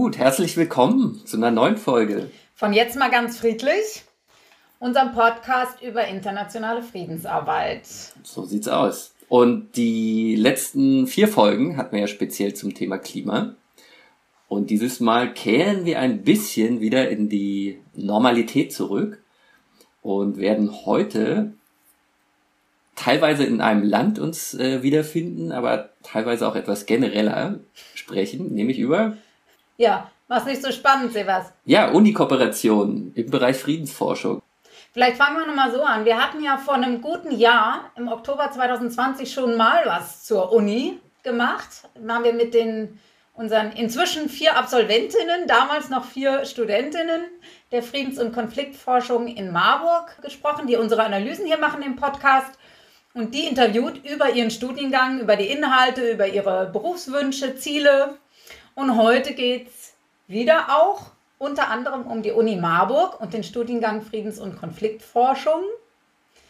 Gut, herzlich willkommen zu einer neuen Folge. Von jetzt mal ganz friedlich, unserem Podcast über internationale Friedensarbeit. So sieht's aus. Und die letzten vier Folgen hatten wir ja speziell zum Thema Klima. Und dieses Mal kehren wir ein bisschen wieder in die Normalität zurück und werden heute teilweise in einem Land uns äh, wiederfinden, aber teilweise auch etwas genereller sprechen, nämlich über. Ja, was nicht so spannend, Sebas. Ja, Uni-Kooperation im Bereich Friedensforschung. Vielleicht fangen wir nochmal so an. Wir hatten ja vor einem guten Jahr, im Oktober 2020, schon mal was zur Uni gemacht. Da haben wir mit den unseren inzwischen vier Absolventinnen, damals noch vier Studentinnen der Friedens- und Konfliktforschung in Marburg gesprochen, die unsere Analysen hier machen im Podcast und die interviewt über ihren Studiengang, über die Inhalte, über ihre Berufswünsche, Ziele. Und heute geht es wieder auch unter anderem um die Uni Marburg und den Studiengang Friedens- und Konfliktforschung.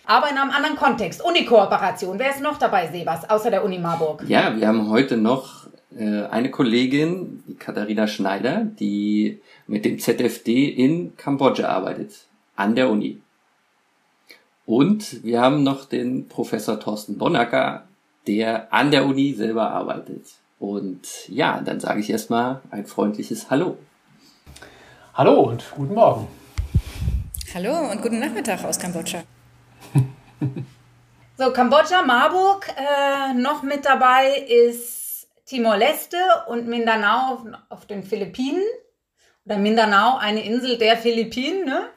Aber in einem anderen Kontext. Uni-Kooperation. Wer ist noch dabei, Sebas, außer der Uni Marburg? Ja, wir haben heute noch äh, eine Kollegin, die Katharina Schneider, die mit dem ZFD in Kambodscha arbeitet, an der Uni. Und wir haben noch den Professor Thorsten Bonacker, der an der Uni selber arbeitet. Und ja, dann sage ich erstmal ein freundliches Hallo. Hallo und guten Morgen. Hallo und guten Nachmittag aus Kambodscha. so, Kambodscha, Marburg. Äh, noch mit dabei ist Timor-Leste und Mindanao auf den Philippinen. Oder Mindanao, eine Insel der Philippinen, ne?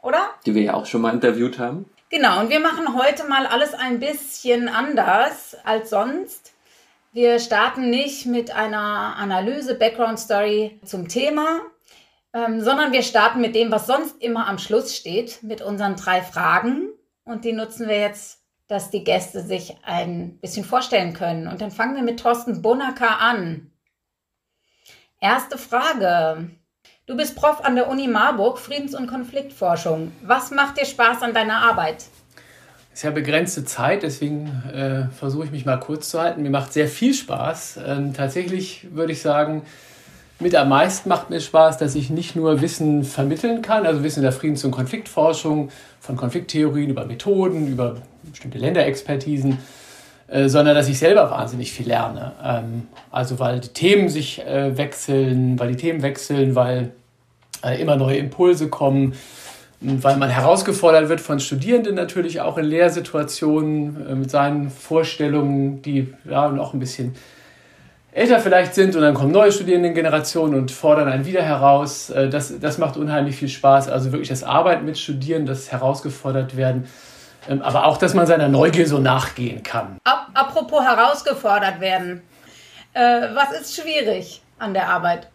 oder? Die wir ja auch schon mal interviewt haben. Genau, und wir machen heute mal alles ein bisschen anders als sonst. Wir starten nicht mit einer Analyse, Background Story zum Thema, ähm, sondern wir starten mit dem, was sonst immer am Schluss steht, mit unseren drei Fragen. Und die nutzen wir jetzt, dass die Gäste sich ein bisschen vorstellen können. Und dann fangen wir mit Thorsten Bonacker an. Erste Frage. Du bist Prof an der Uni Marburg, Friedens- und Konfliktforschung. Was macht dir Spaß an deiner Arbeit? Ist ja begrenzte Zeit, deswegen äh, versuche ich mich mal kurz zu halten. Mir macht sehr viel Spaß. Ähm, tatsächlich würde ich sagen, mit am meisten macht mir Spaß, dass ich nicht nur Wissen vermitteln kann, also Wissen der Friedens- und Konfliktforschung, von Konflikttheorien über Methoden, über bestimmte Länderexpertisen, äh, sondern dass ich selber wahnsinnig viel lerne. Ähm, also weil die Themen sich äh, wechseln, weil die Themen wechseln, weil äh, immer neue Impulse kommen, weil man herausgefordert wird von Studierenden natürlich auch in Lehrsituationen äh, mit seinen Vorstellungen, die ja noch ein bisschen älter vielleicht sind und dann kommen neue Studierendengenerationen und fordern einen wieder heraus. Äh, das, das macht unheimlich viel Spaß. Also wirklich das Arbeiten mit Studierenden, das herausgefordert werden. Ähm, aber auch, dass man seiner Neugier so nachgehen kann. Apropos herausgefordert werden. Äh, was ist schwierig an der Arbeit?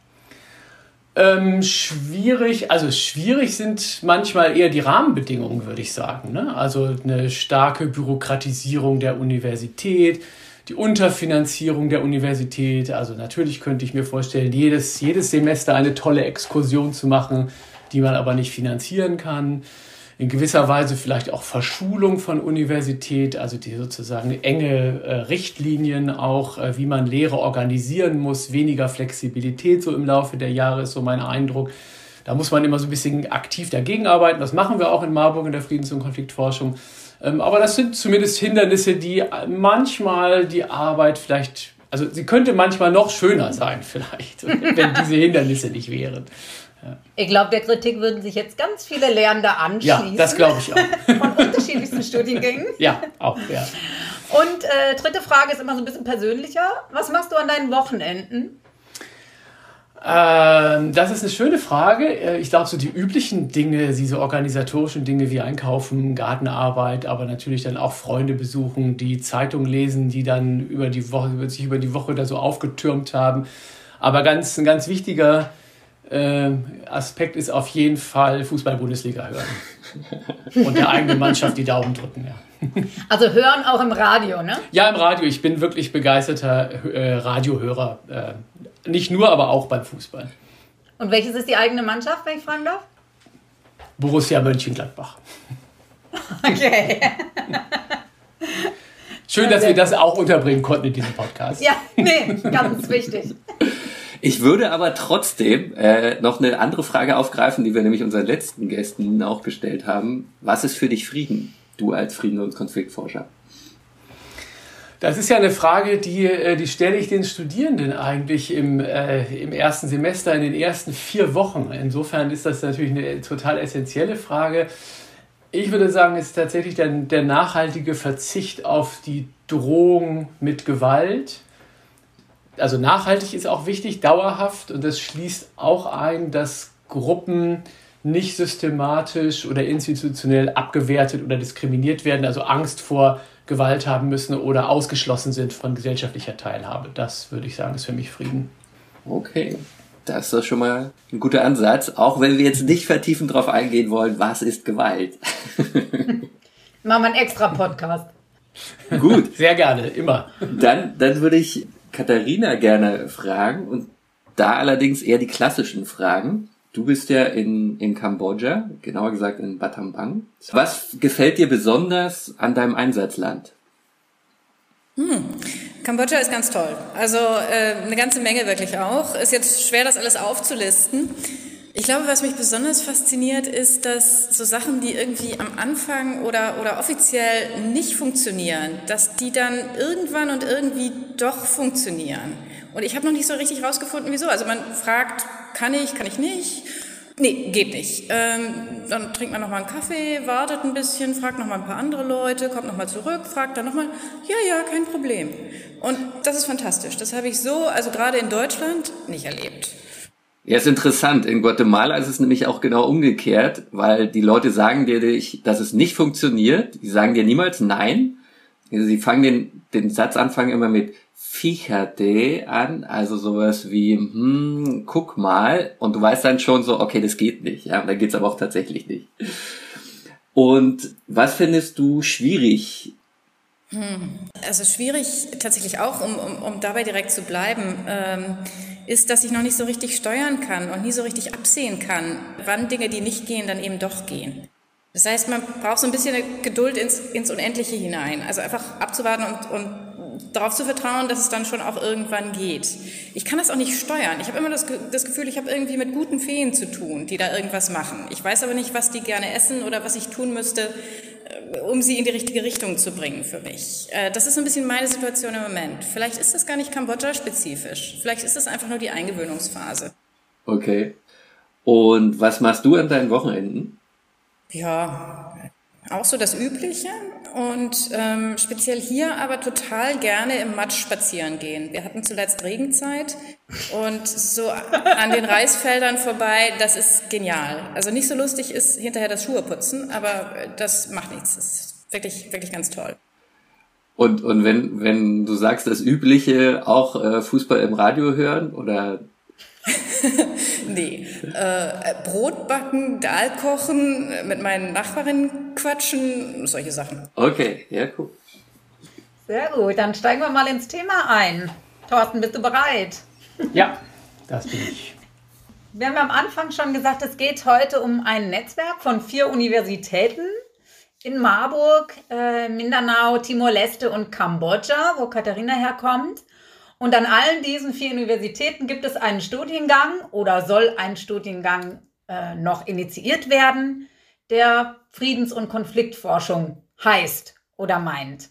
Ähm, schwierig, also schwierig sind manchmal eher die Rahmenbedingungen, würde ich sagen. Ne? Also eine starke Bürokratisierung der Universität, die Unterfinanzierung der Universität. Also natürlich könnte ich mir vorstellen, jedes, jedes Semester eine tolle Exkursion zu machen, die man aber nicht finanzieren kann. In gewisser Weise vielleicht auch Verschulung von Universität, also die sozusagen enge äh, Richtlinien auch, äh, wie man Lehre organisieren muss, weniger Flexibilität so im Laufe der Jahre ist so mein Eindruck. Da muss man immer so ein bisschen aktiv dagegen arbeiten. Das machen wir auch in Marburg in der Friedens- und Konfliktforschung. Ähm, aber das sind zumindest Hindernisse, die manchmal die Arbeit vielleicht, also sie könnte manchmal noch schöner sein vielleicht, wenn diese Hindernisse nicht wären. Ja. Ich glaube, der Kritik würden sich jetzt ganz viele Lehrende anschließen. Ja, das glaube ich auch. Von unterschiedlichsten Studiengängen. Ja, auch, ja. Und äh, dritte Frage ist immer so ein bisschen persönlicher. Was machst du an deinen Wochenenden? Ähm, das ist eine schöne Frage. Äh, ich glaube, so die üblichen Dinge, diese organisatorischen Dinge wie Einkaufen, Gartenarbeit, aber natürlich dann auch Freunde besuchen, die Zeitung lesen, die dann über die Woche, sich über die Woche da so aufgetürmt haben. Aber ganz, ein ganz wichtiger Aspekt ist auf jeden Fall Fußball-Bundesliga hören. Und der eigenen Mannschaft die Daumen drücken, ja. Also hören auch im Radio, ne? Ja, im Radio. Ich bin wirklich begeisterter äh, Radiohörer. Äh, nicht nur, aber auch beim Fußball. Und welches ist die eigene Mannschaft, wenn ich fragen darf? Borussia Mönchengladbach. Okay. Schön, dass wir das auch unterbringen konnten in diesem Podcast. Ja, nee, ganz wichtig. Ich würde aber trotzdem äh, noch eine andere Frage aufgreifen, die wir nämlich unseren letzten Gästen auch gestellt haben. Was ist für dich Frieden, du als Frieden- und Konfliktforscher? Das ist ja eine Frage, die, äh, die stelle ich den Studierenden eigentlich im, äh, im ersten Semester, in den ersten vier Wochen. Insofern ist das natürlich eine total essentielle Frage. Ich würde sagen, es ist tatsächlich der, der nachhaltige Verzicht auf die Drohung mit Gewalt. Also nachhaltig ist auch wichtig, dauerhaft. Und das schließt auch ein, dass Gruppen nicht systematisch oder institutionell abgewertet oder diskriminiert werden, also Angst vor Gewalt haben müssen oder ausgeschlossen sind von gesellschaftlicher Teilhabe. Das würde ich sagen, ist für mich Frieden. Okay, das ist doch schon mal ein guter Ansatz, auch wenn wir jetzt nicht vertiefend darauf eingehen wollen, was ist Gewalt. Machen wir einen extra Podcast. Gut. Sehr gerne, immer. Dann, dann würde ich Katharina gerne fragen und da allerdings eher die klassischen Fragen. Du bist ja in, in Kambodscha, genauer gesagt in Battambang. Was gefällt dir besonders an deinem Einsatzland? Hm. Kambodscha ist ganz toll. Also äh, eine ganze Menge wirklich auch. Ist jetzt schwer, das alles aufzulisten. Ich glaube, was mich besonders fasziniert, ist, dass so Sachen, die irgendwie am Anfang oder, oder offiziell nicht funktionieren, dass die dann irgendwann und irgendwie doch funktionieren. Und ich habe noch nicht so richtig rausgefunden, wieso. Also man fragt, kann ich, kann ich nicht? Nee, geht nicht. Ähm, dann trinkt man nochmal einen Kaffee, wartet ein bisschen, fragt nochmal ein paar andere Leute, kommt nochmal zurück, fragt dann nochmal, ja, ja, kein Problem. Und das ist fantastisch. Das habe ich so, also gerade in Deutschland, nicht erlebt. Ja, ist interessant. In Guatemala ist es nämlich auch genau umgekehrt, weil die Leute sagen dir, dass es nicht funktioniert. Die sagen dir niemals nein. Sie fangen den, den Satzanfang immer mit Fíjate an, also sowas wie, hm, guck mal, und du weißt dann schon so, okay, das geht nicht, ja, dann geht's aber auch tatsächlich nicht. Und was findest du schwierig? Hm. Also schwierig tatsächlich auch, um, um, um dabei direkt zu bleiben, ähm, ist, dass ich noch nicht so richtig steuern kann und nie so richtig absehen kann, wann Dinge, die nicht gehen, dann eben doch gehen. Das heißt, man braucht so ein bisschen Geduld ins, ins Unendliche hinein. Also einfach abzuwarten und, und darauf zu vertrauen, dass es dann schon auch irgendwann geht. Ich kann das auch nicht steuern. Ich habe immer das, das Gefühl, ich habe irgendwie mit guten Feen zu tun, die da irgendwas machen. Ich weiß aber nicht, was die gerne essen oder was ich tun müsste, um sie in die richtige Richtung zu bringen für mich. Äh, das ist so ein bisschen meine Situation im Moment. Vielleicht ist das gar nicht Kambodscha-spezifisch. Vielleicht ist das einfach nur die Eingewöhnungsphase. Okay. Und was machst du an deinen Wochenenden? Ja, auch so das Übliche und ähm, speziell hier aber total gerne im Matsch spazieren gehen. Wir hatten zuletzt Regenzeit und so an den Reisfeldern vorbei, das ist genial. Also nicht so lustig ist hinterher das Schuhe putzen, aber das macht nichts. Das ist wirklich, wirklich ganz toll. Und, und wenn, wenn du sagst, das Übliche, auch äh, Fußball im Radio hören oder nee. Äh, Brot backen, Dahl kochen, mit meinen Nachbarinnen quatschen, solche Sachen. Okay, ja, cool. Sehr gut, dann steigen wir mal ins Thema ein. Thorsten, bist du bereit? Ja, das bin ich. Wir haben am Anfang schon gesagt, es geht heute um ein Netzwerk von vier Universitäten in Marburg, äh, Mindanao, Timor-Leste und Kambodscha, wo Katharina herkommt. Und an allen diesen vier Universitäten gibt es einen Studiengang oder soll ein Studiengang äh, noch initiiert werden, der Friedens- und Konfliktforschung heißt oder meint.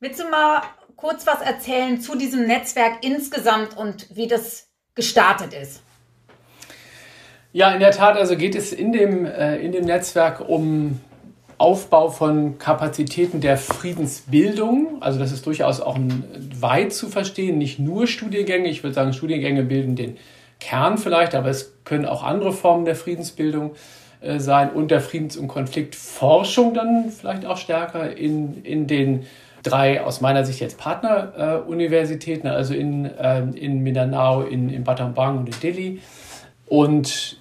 Willst du mal kurz was erzählen zu diesem Netzwerk insgesamt und wie das gestartet ist? Ja, in der Tat, also geht es in dem, äh, in dem Netzwerk um Aufbau von Kapazitäten der Friedensbildung. Also das ist durchaus auch weit zu verstehen, nicht nur Studiengänge. Ich würde sagen, Studiengänge bilden den Kern vielleicht, aber es können auch andere Formen der Friedensbildung äh, sein und der Friedens- und Konfliktforschung dann vielleicht auch stärker in, in den drei aus meiner Sicht jetzt Partneruniversitäten, äh, also in, äh, in Mindanao, in, in Battambang und in Delhi. Und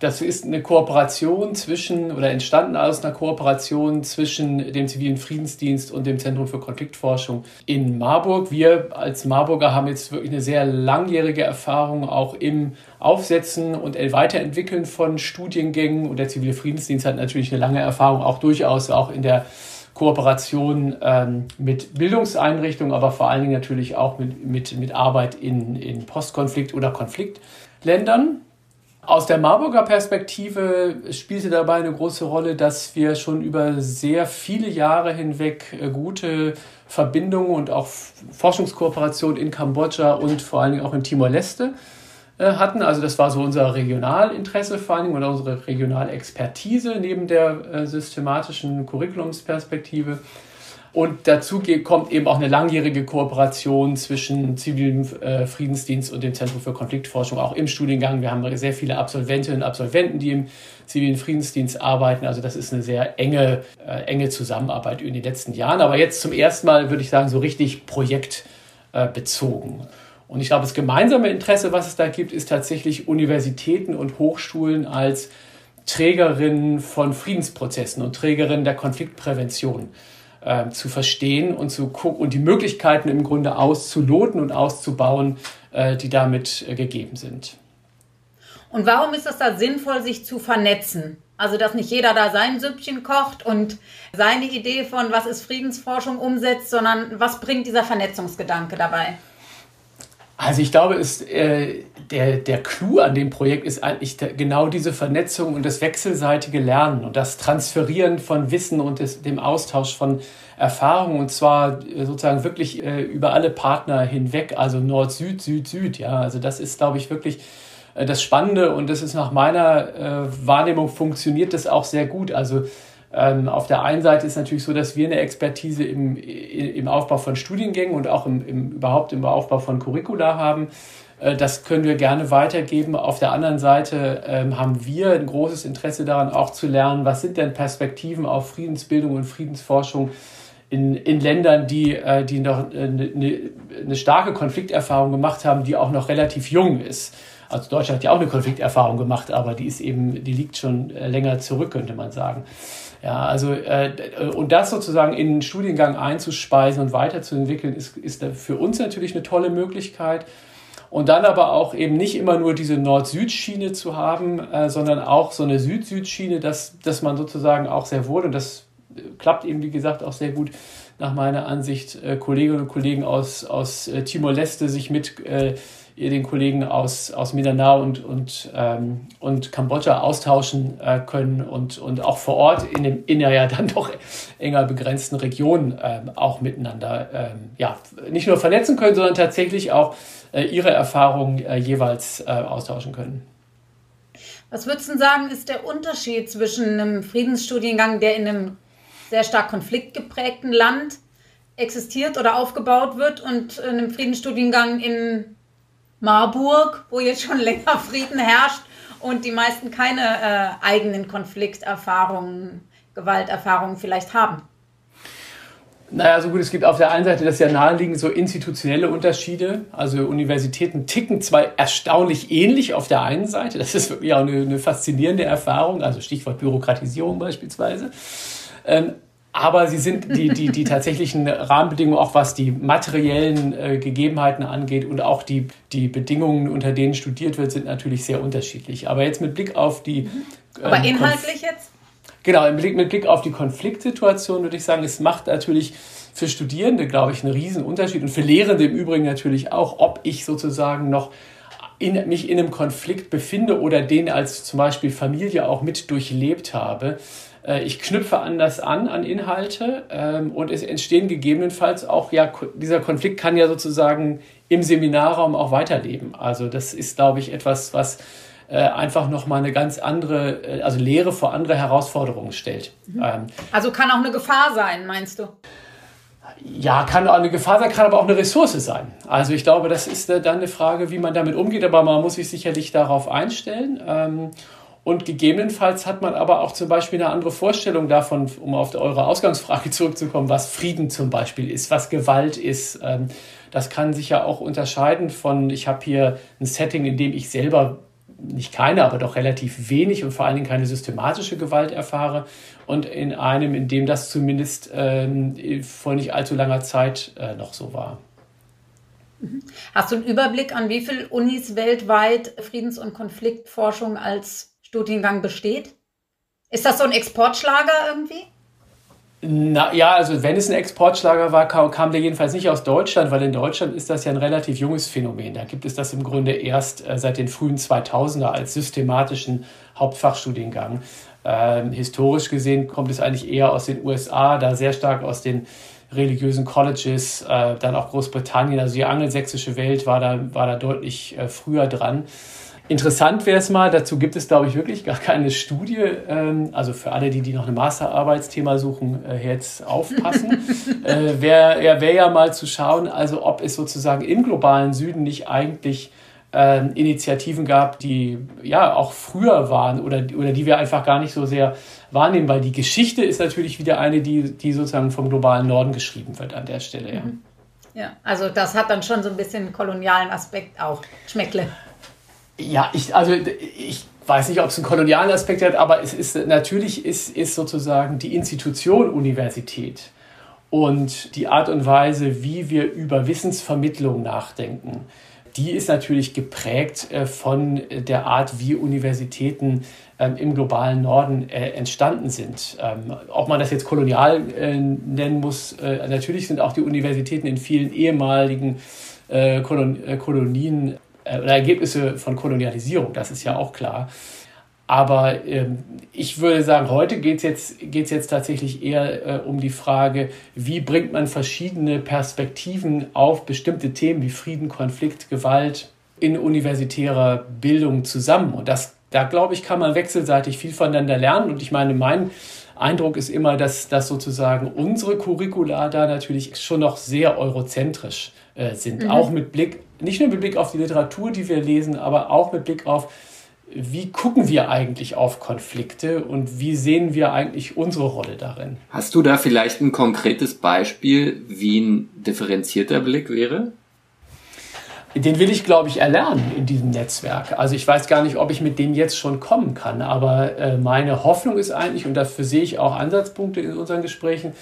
das ist eine Kooperation zwischen oder entstanden aus einer Kooperation zwischen dem zivilen Friedensdienst und dem Zentrum für Konfliktforschung in Marburg. Wir als Marburger haben jetzt wirklich eine sehr langjährige Erfahrung auch im Aufsetzen und Weiterentwickeln von Studiengängen und der zivile Friedensdienst hat natürlich eine lange Erfahrung auch durchaus auch in der Kooperation ähm, mit Bildungseinrichtungen, aber vor allen Dingen natürlich auch mit, mit, mit Arbeit in, in Postkonflikt- oder Konfliktländern. Aus der Marburger Perspektive spielte dabei eine große Rolle, dass wir schon über sehr viele Jahre hinweg äh, gute Verbindungen und auch Forschungskooperation in Kambodscha und vor allen Dingen auch in Timor-Leste äh, hatten. Also das war so unser Regionalinteresse vor allen Dingen und unsere Regionalexpertise neben der äh, systematischen Curriculumsperspektive. Und dazu kommt eben auch eine langjährige Kooperation zwischen zivilem äh, Friedensdienst und dem Zentrum für Konfliktforschung, auch im Studiengang. Wir haben sehr viele Absolventinnen und Absolventen, die im zivilen Friedensdienst arbeiten. Also das ist eine sehr enge, äh, enge Zusammenarbeit in den letzten Jahren. Aber jetzt zum ersten Mal würde ich sagen, so richtig projektbezogen. Und ich glaube, das gemeinsame Interesse, was es da gibt, ist tatsächlich Universitäten und Hochschulen als Trägerinnen von Friedensprozessen und Trägerinnen der Konfliktprävention äh, zu verstehen und zu gucken und die Möglichkeiten im Grunde auszuloten und auszubauen, äh, die damit äh, gegeben sind. Und warum ist es da sinnvoll, sich zu vernetzen? Also, dass nicht jeder da sein Süppchen kocht und seine Idee von, was ist Friedensforschung, umsetzt, sondern was bringt dieser Vernetzungsgedanke dabei? Also ich glaube, ist, äh, der, der Clou an dem Projekt ist eigentlich genau diese Vernetzung und das wechselseitige Lernen und das Transferieren von Wissen und des, dem Austausch von Erfahrungen und zwar äh, sozusagen wirklich äh, über alle Partner hinweg, also Nord, Süd, Süd, Süd. Ja, also das ist, glaube ich, wirklich äh, das Spannende und das ist nach meiner äh, Wahrnehmung funktioniert das auch sehr gut. Also ähm, auf der einen Seite ist natürlich so, dass wir eine Expertise im, im Aufbau von Studiengängen und auch im, im, überhaupt im Aufbau von Curricula haben. Äh, das können wir gerne weitergeben. Auf der anderen Seite ähm, haben wir ein großes Interesse daran, auch zu lernen, was sind denn Perspektiven auf Friedensbildung und Friedensforschung in, in Ländern, die, äh, die noch eine, äh, eine starke Konflikterfahrung gemacht haben, die auch noch relativ jung ist. Also Deutschland hat ja auch eine Konflikterfahrung gemacht, aber die ist eben, die liegt schon länger zurück, könnte man sagen. Ja, also äh, und das sozusagen in den Studiengang einzuspeisen und weiterzuentwickeln, ist, ist für uns natürlich eine tolle Möglichkeit. Und dann aber auch eben nicht immer nur diese Nord-Süd-Schiene zu haben, äh, sondern auch so eine Süd-Süd-Schiene, dass, dass man sozusagen auch sehr wohl, und das klappt eben, wie gesagt, auch sehr gut nach meiner Ansicht, äh, Kolleginnen und Kollegen aus, aus äh, Timor-Leste sich mit äh, den Kollegen aus, aus Mindanao und, und, ähm, und Kambodscha austauschen äh, können und, und auch vor Ort in, dem, in der ja dann doch enger begrenzten Region ähm, auch miteinander ähm, ja, nicht nur vernetzen können, sondern tatsächlich auch äh, ihre Erfahrungen äh, jeweils äh, austauschen können. Was würdest du sagen, ist der Unterschied zwischen einem Friedensstudiengang, der in einem sehr stark konfliktgeprägten Land existiert oder aufgebaut wird, und einem Friedensstudiengang in Marburg, wo jetzt schon länger Frieden herrscht und die meisten keine äh, eigenen Konflikterfahrungen, Gewalterfahrungen vielleicht haben. Naja, so gut, es gibt auf der einen Seite das ja naheliegend so institutionelle Unterschiede. Also Universitäten ticken zwar erstaunlich ähnlich auf der einen Seite, das ist wirklich auch eine, eine faszinierende Erfahrung, also Stichwort Bürokratisierung beispielsweise. Ähm, aber sie sind die, die, die tatsächlichen Rahmenbedingungen, auch was die materiellen äh, Gegebenheiten angeht und auch die, die Bedingungen, unter denen studiert wird, sind natürlich sehr unterschiedlich. Aber jetzt mit Blick auf die. Mhm. Aber ähm, inhaltlich jetzt? Genau, mit Blick, auf die Konfliktsituation würde ich sagen, es macht natürlich für Studierende, glaube ich, einen riesen Unterschied und für Lehrende im Übrigen natürlich auch, ob ich sozusagen noch in, mich in einem Konflikt befinde oder den als zum Beispiel Familie auch mit durchlebt habe. Äh, ich knüpfe anders an an Inhalte ähm, und es entstehen gegebenenfalls auch, ja, dieser Konflikt kann ja sozusagen im Seminarraum auch weiterleben. Also das ist, glaube ich, etwas, was äh, einfach nochmal eine ganz andere, äh, also Lehre vor andere Herausforderungen stellt. Mhm. Ähm, also kann auch eine Gefahr sein, meinst du? Ja, kann auch eine Gefahr sein, kann aber auch eine Ressource sein. Also ich glaube, das ist dann eine Frage, wie man damit umgeht, aber man muss sich sicherlich darauf einstellen. Ähm, und gegebenenfalls hat man aber auch zum Beispiel eine andere Vorstellung davon, um auf eure Ausgangsfrage zurückzukommen, was Frieden zum Beispiel ist, was Gewalt ist. Ähm, das kann sich ja auch unterscheiden von, ich habe hier ein Setting, in dem ich selber nicht keine, aber doch relativ wenig und vor allen Dingen keine systematische Gewalt erfahre und in einem, in dem das zumindest ähm, vor nicht allzu langer Zeit äh, noch so war. Hast du einen Überblick, an wie viele Unis weltweit Friedens- und Konfliktforschung als Studiengang besteht? Ist das so ein Exportschlager irgendwie? Na, ja, also wenn es ein Exportschlager war, kam, kam, der jedenfalls nicht aus Deutschland, weil in Deutschland ist das ja ein relativ junges Phänomen. Da gibt es das im Grunde erst äh, seit den frühen 2000er als systematischen Hauptfachstudiengang. Ähm, historisch gesehen kommt es eigentlich eher aus den USA, da sehr stark aus den religiösen Colleges, äh, dann auch Großbritannien, also die angelsächsische Welt war da, war da deutlich äh, früher dran. Interessant wäre es mal, dazu gibt es, glaube ich, wirklich gar keine Studie. Ähm, also für alle, die, die noch ein Masterarbeitsthema suchen, äh, jetzt aufpassen. äh, Wäre ja, wär ja mal zu schauen, also ob es sozusagen im globalen Süden nicht eigentlich äh, Initiativen gab, die ja auch früher waren oder, oder die wir einfach gar nicht so sehr wahrnehmen, weil die Geschichte ist natürlich wieder eine, die, die sozusagen vom globalen Norden geschrieben wird an der Stelle. Ja. Mhm. Ja, also das hat dann schon so ein bisschen kolonialen Aspekt auch. Schmeckle. Ja, ich, also ich weiß nicht, ob es einen kolonialen Aspekt hat, aber es ist natürlich ist, ist sozusagen die Institution Universität und die Art und Weise, wie wir über Wissensvermittlung nachdenken, die ist natürlich geprägt äh, von der Art, wie Universitäten ähm, im globalen Norden äh, entstanden sind. Ähm, ob man das jetzt kolonial äh, nennen muss, natürlich sind auch die Universitäten in vielen ehemaligen Kolonien äh, oder Ergebnisse von Kolonialisierung, das ist ja auch klar. Aber ähm, ich würde sagen, heute geht es jetzt, geht's jetzt tatsächlich eher äh, um die Frage, wie bringt man verschiedene Perspektiven auf bestimmte Themen wie Frieden, Konflikt, Gewalt in universitärer Bildung zusammen. Und das, da glaube ich, kann man wechselseitig viel voneinander lernen. Und ich meine, mein Eindruck ist immer, dass, dass sozusagen unsere Curricula da natürlich schon noch sehr eurozentrisch äh, sind. Mhm. Auch mit Blick, nicht nur mit Blick auf die Literatur, die wir lesen, aber auch mit Blick auf, wie gucken wir eigentlich auf Konflikte und wie sehen wir eigentlich unsere Rolle darin? Hast du da vielleicht ein konkretes Beispiel, wie ein differenzierter Blick wäre? Den will ich, glaube ich, erlernen in diesem Netzwerk. Also ich weiß gar nicht, ob ich mit dem jetzt schon kommen kann, aber äh, meine Hoffnung ist eigentlich, und dafür sehe ich auch Ansatzpunkte in unseren Gesprächen,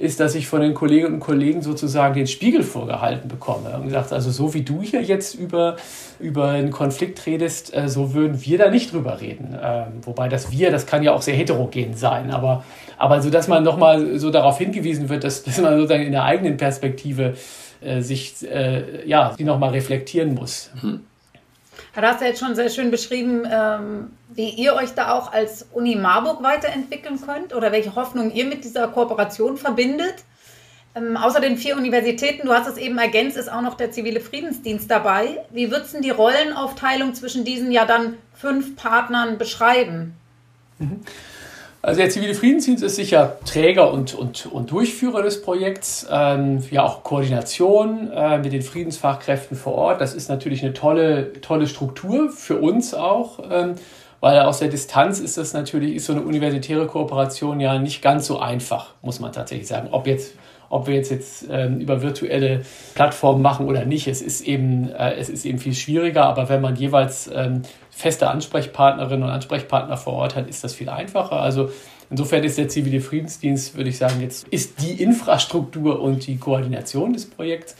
ist, dass ich von den Kolleginnen und Kollegen sozusagen den Spiegel vorgehalten bekomme. Und gesagt, also so wie du hier jetzt über, über einen Konflikt redest, äh, so würden wir da nicht drüber reden. Ähm, wobei das wir, das kann ja auch sehr heterogen sein. Aber, aber so, dass man nochmal so darauf hingewiesen wird, dass, dass man sozusagen in der eigenen Perspektive äh, sich, äh, ja, die nochmal reflektieren muss. Hm. Du hast ja jetzt schon sehr schön beschrieben, ähm, wie ihr euch da auch als Uni Marburg weiterentwickeln könnt oder welche Hoffnung ihr mit dieser Kooperation verbindet. Ähm, außer den vier Universitäten, du hast es eben ergänzt, ist auch noch der zivile Friedensdienst dabei. Wie würdest du die Rollenaufteilung zwischen diesen ja dann fünf Partnern beschreiben? Mhm. Also der zivile Friedensdienst ist sicher Träger und, und, und Durchführer des Projekts, ähm, ja auch Koordination äh, mit den Friedensfachkräften vor Ort. Das ist natürlich eine tolle, tolle Struktur für uns auch, ähm, weil aus der Distanz ist das natürlich, ist so eine universitäre Kooperation ja nicht ganz so einfach, muss man tatsächlich sagen. Ob jetzt ob wir jetzt, jetzt ähm, über virtuelle Plattformen machen oder nicht. Es ist eben, äh, es ist eben viel schwieriger, aber wenn man jeweils ähm, feste Ansprechpartnerinnen und Ansprechpartner vor Ort hat, ist das viel einfacher. Also insofern ist der zivile Friedensdienst, würde ich sagen, jetzt ist die Infrastruktur und die Koordination des Projekts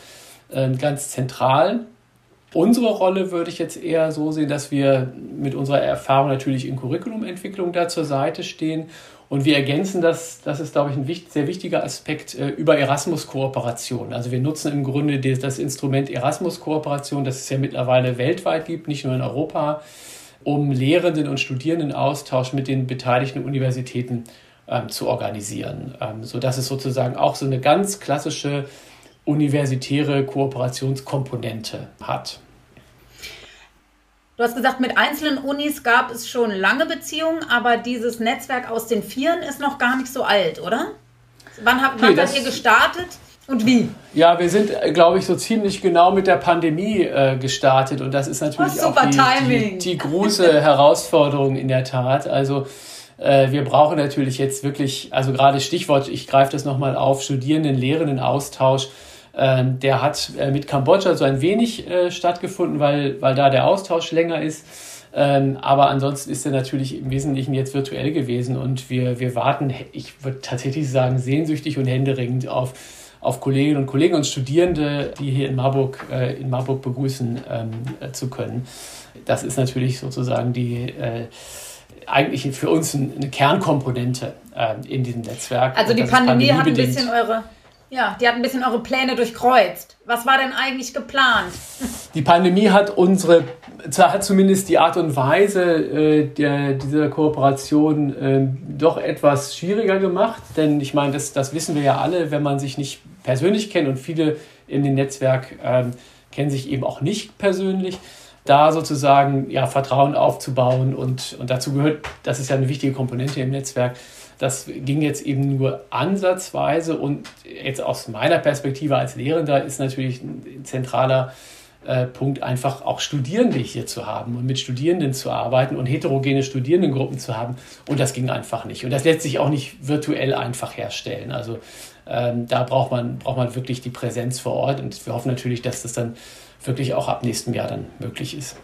äh, ganz zentral. Unsere Rolle würde ich jetzt eher so sehen, dass wir mit unserer Erfahrung natürlich in Curriculumentwicklung da zur Seite stehen und wir ergänzen das, das ist, glaube ich, ein sehr wichtiger Aspekt, äh, über Erasmus-Kooperation. Also wir nutzen im Grunde das Instrument Erasmus-Kooperation, das es ja mittlerweile weltweit gibt, nicht nur in Europa, um Lehrenden und Studierendenaustausch mit den beteiligten Universitäten ähm, zu organisieren. Ähm, sodass es sozusagen auch so eine ganz klassische universitäre Kooperationskomponente hat. Du hast gesagt, mit einzelnen Unis gab es schon lange Beziehungen, aber dieses Netzwerk aus den Vieren ist noch gar nicht so alt, oder? Wann habt, wann nee, habt ihr gestartet? Und wie? Ja, wir sind, glaube ich, so ziemlich genau mit der Pandemie äh, gestartet. Und das ist natürlich oh, auch die, die, die, große Herausforderung in der Tat. Also äh, wir brauchen natürlich jetzt wirklich, also gerade Stichwort, ich greife das nochmal auf, Studierenden, Lehrenden Austausch ähm, der hat äh, mit Kambodscha so ein wenig äh, stattgefunden, weil, weil da der Austausch länger ist. Ähm, aber ansonsten ist er natürlich im Wesentlichen jetzt virtuell gewesen und wir, wir warten, ich würde tatsächlich sagen, sehnsüchtig und händeringend auf, auf Kolleginnen und Kollegen und Studierende, die hier in Marburg, äh, in Marburg begrüßen ähm, äh, zu können. Das ist natürlich sozusagen die äh, eigentlich für uns eine Kernkomponente äh, in diesem Netzwerk. Also die Pandemie hat ein bisschen eure ja, die hat ein bisschen eure Pläne durchkreuzt. Was war denn eigentlich geplant? Die Pandemie hat unsere, hat zumindest die Art und Weise äh, der, dieser Kooperation äh, doch etwas schwieriger gemacht. Denn ich meine, das, das wissen wir ja alle, wenn man sich nicht persönlich kennt und viele in dem Netzwerk äh, kennen sich eben auch nicht persönlich da sozusagen ja, Vertrauen aufzubauen und, und dazu gehört, das ist ja eine wichtige Komponente im Netzwerk, das ging jetzt eben nur ansatzweise und jetzt aus meiner Perspektive als Lehrender ist natürlich ein zentraler äh, Punkt einfach auch Studierende hier zu haben und mit Studierenden zu arbeiten und heterogene Studierendengruppen zu haben. Und das ging einfach nicht. Und das lässt sich auch nicht virtuell einfach herstellen. Also ähm, da braucht man, braucht man wirklich die Präsenz vor Ort und wir hoffen natürlich, dass das dann wirklich auch ab nächstem Jahr dann möglich ist.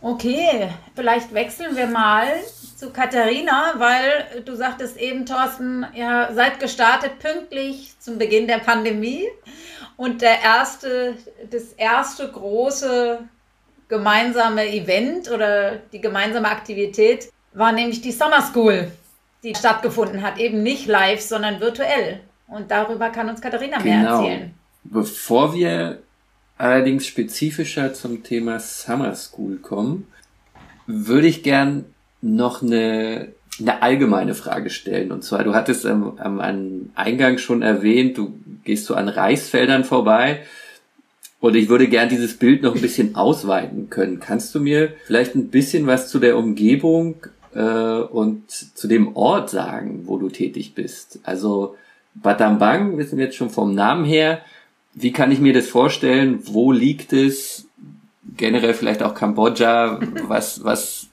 Okay, vielleicht wechseln wir mal zu Katharina, weil du sagtest eben, Thorsten, ihr seid gestartet pünktlich zum Beginn der Pandemie und der erste, das erste große gemeinsame Event oder die gemeinsame Aktivität war nämlich die Summer School, die stattgefunden hat, eben nicht live, sondern virtuell. Und darüber kann uns Katharina genau. mehr erzählen. Bevor wir allerdings spezifischer zum Thema Summer School kommen, würde ich gern noch eine, eine allgemeine Frage stellen. Und zwar, du hattest am, am Eingang schon erwähnt, du gehst so an Reisfeldern vorbei. Und ich würde gern dieses Bild noch ein bisschen ausweiten können. Kannst du mir vielleicht ein bisschen was zu der Umgebung äh, und zu dem Ort sagen, wo du tätig bist? Also Batambang wissen wir jetzt schon vom Namen her. Wie kann ich mir das vorstellen? Wo liegt es? Generell vielleicht auch Kambodscha. Was, was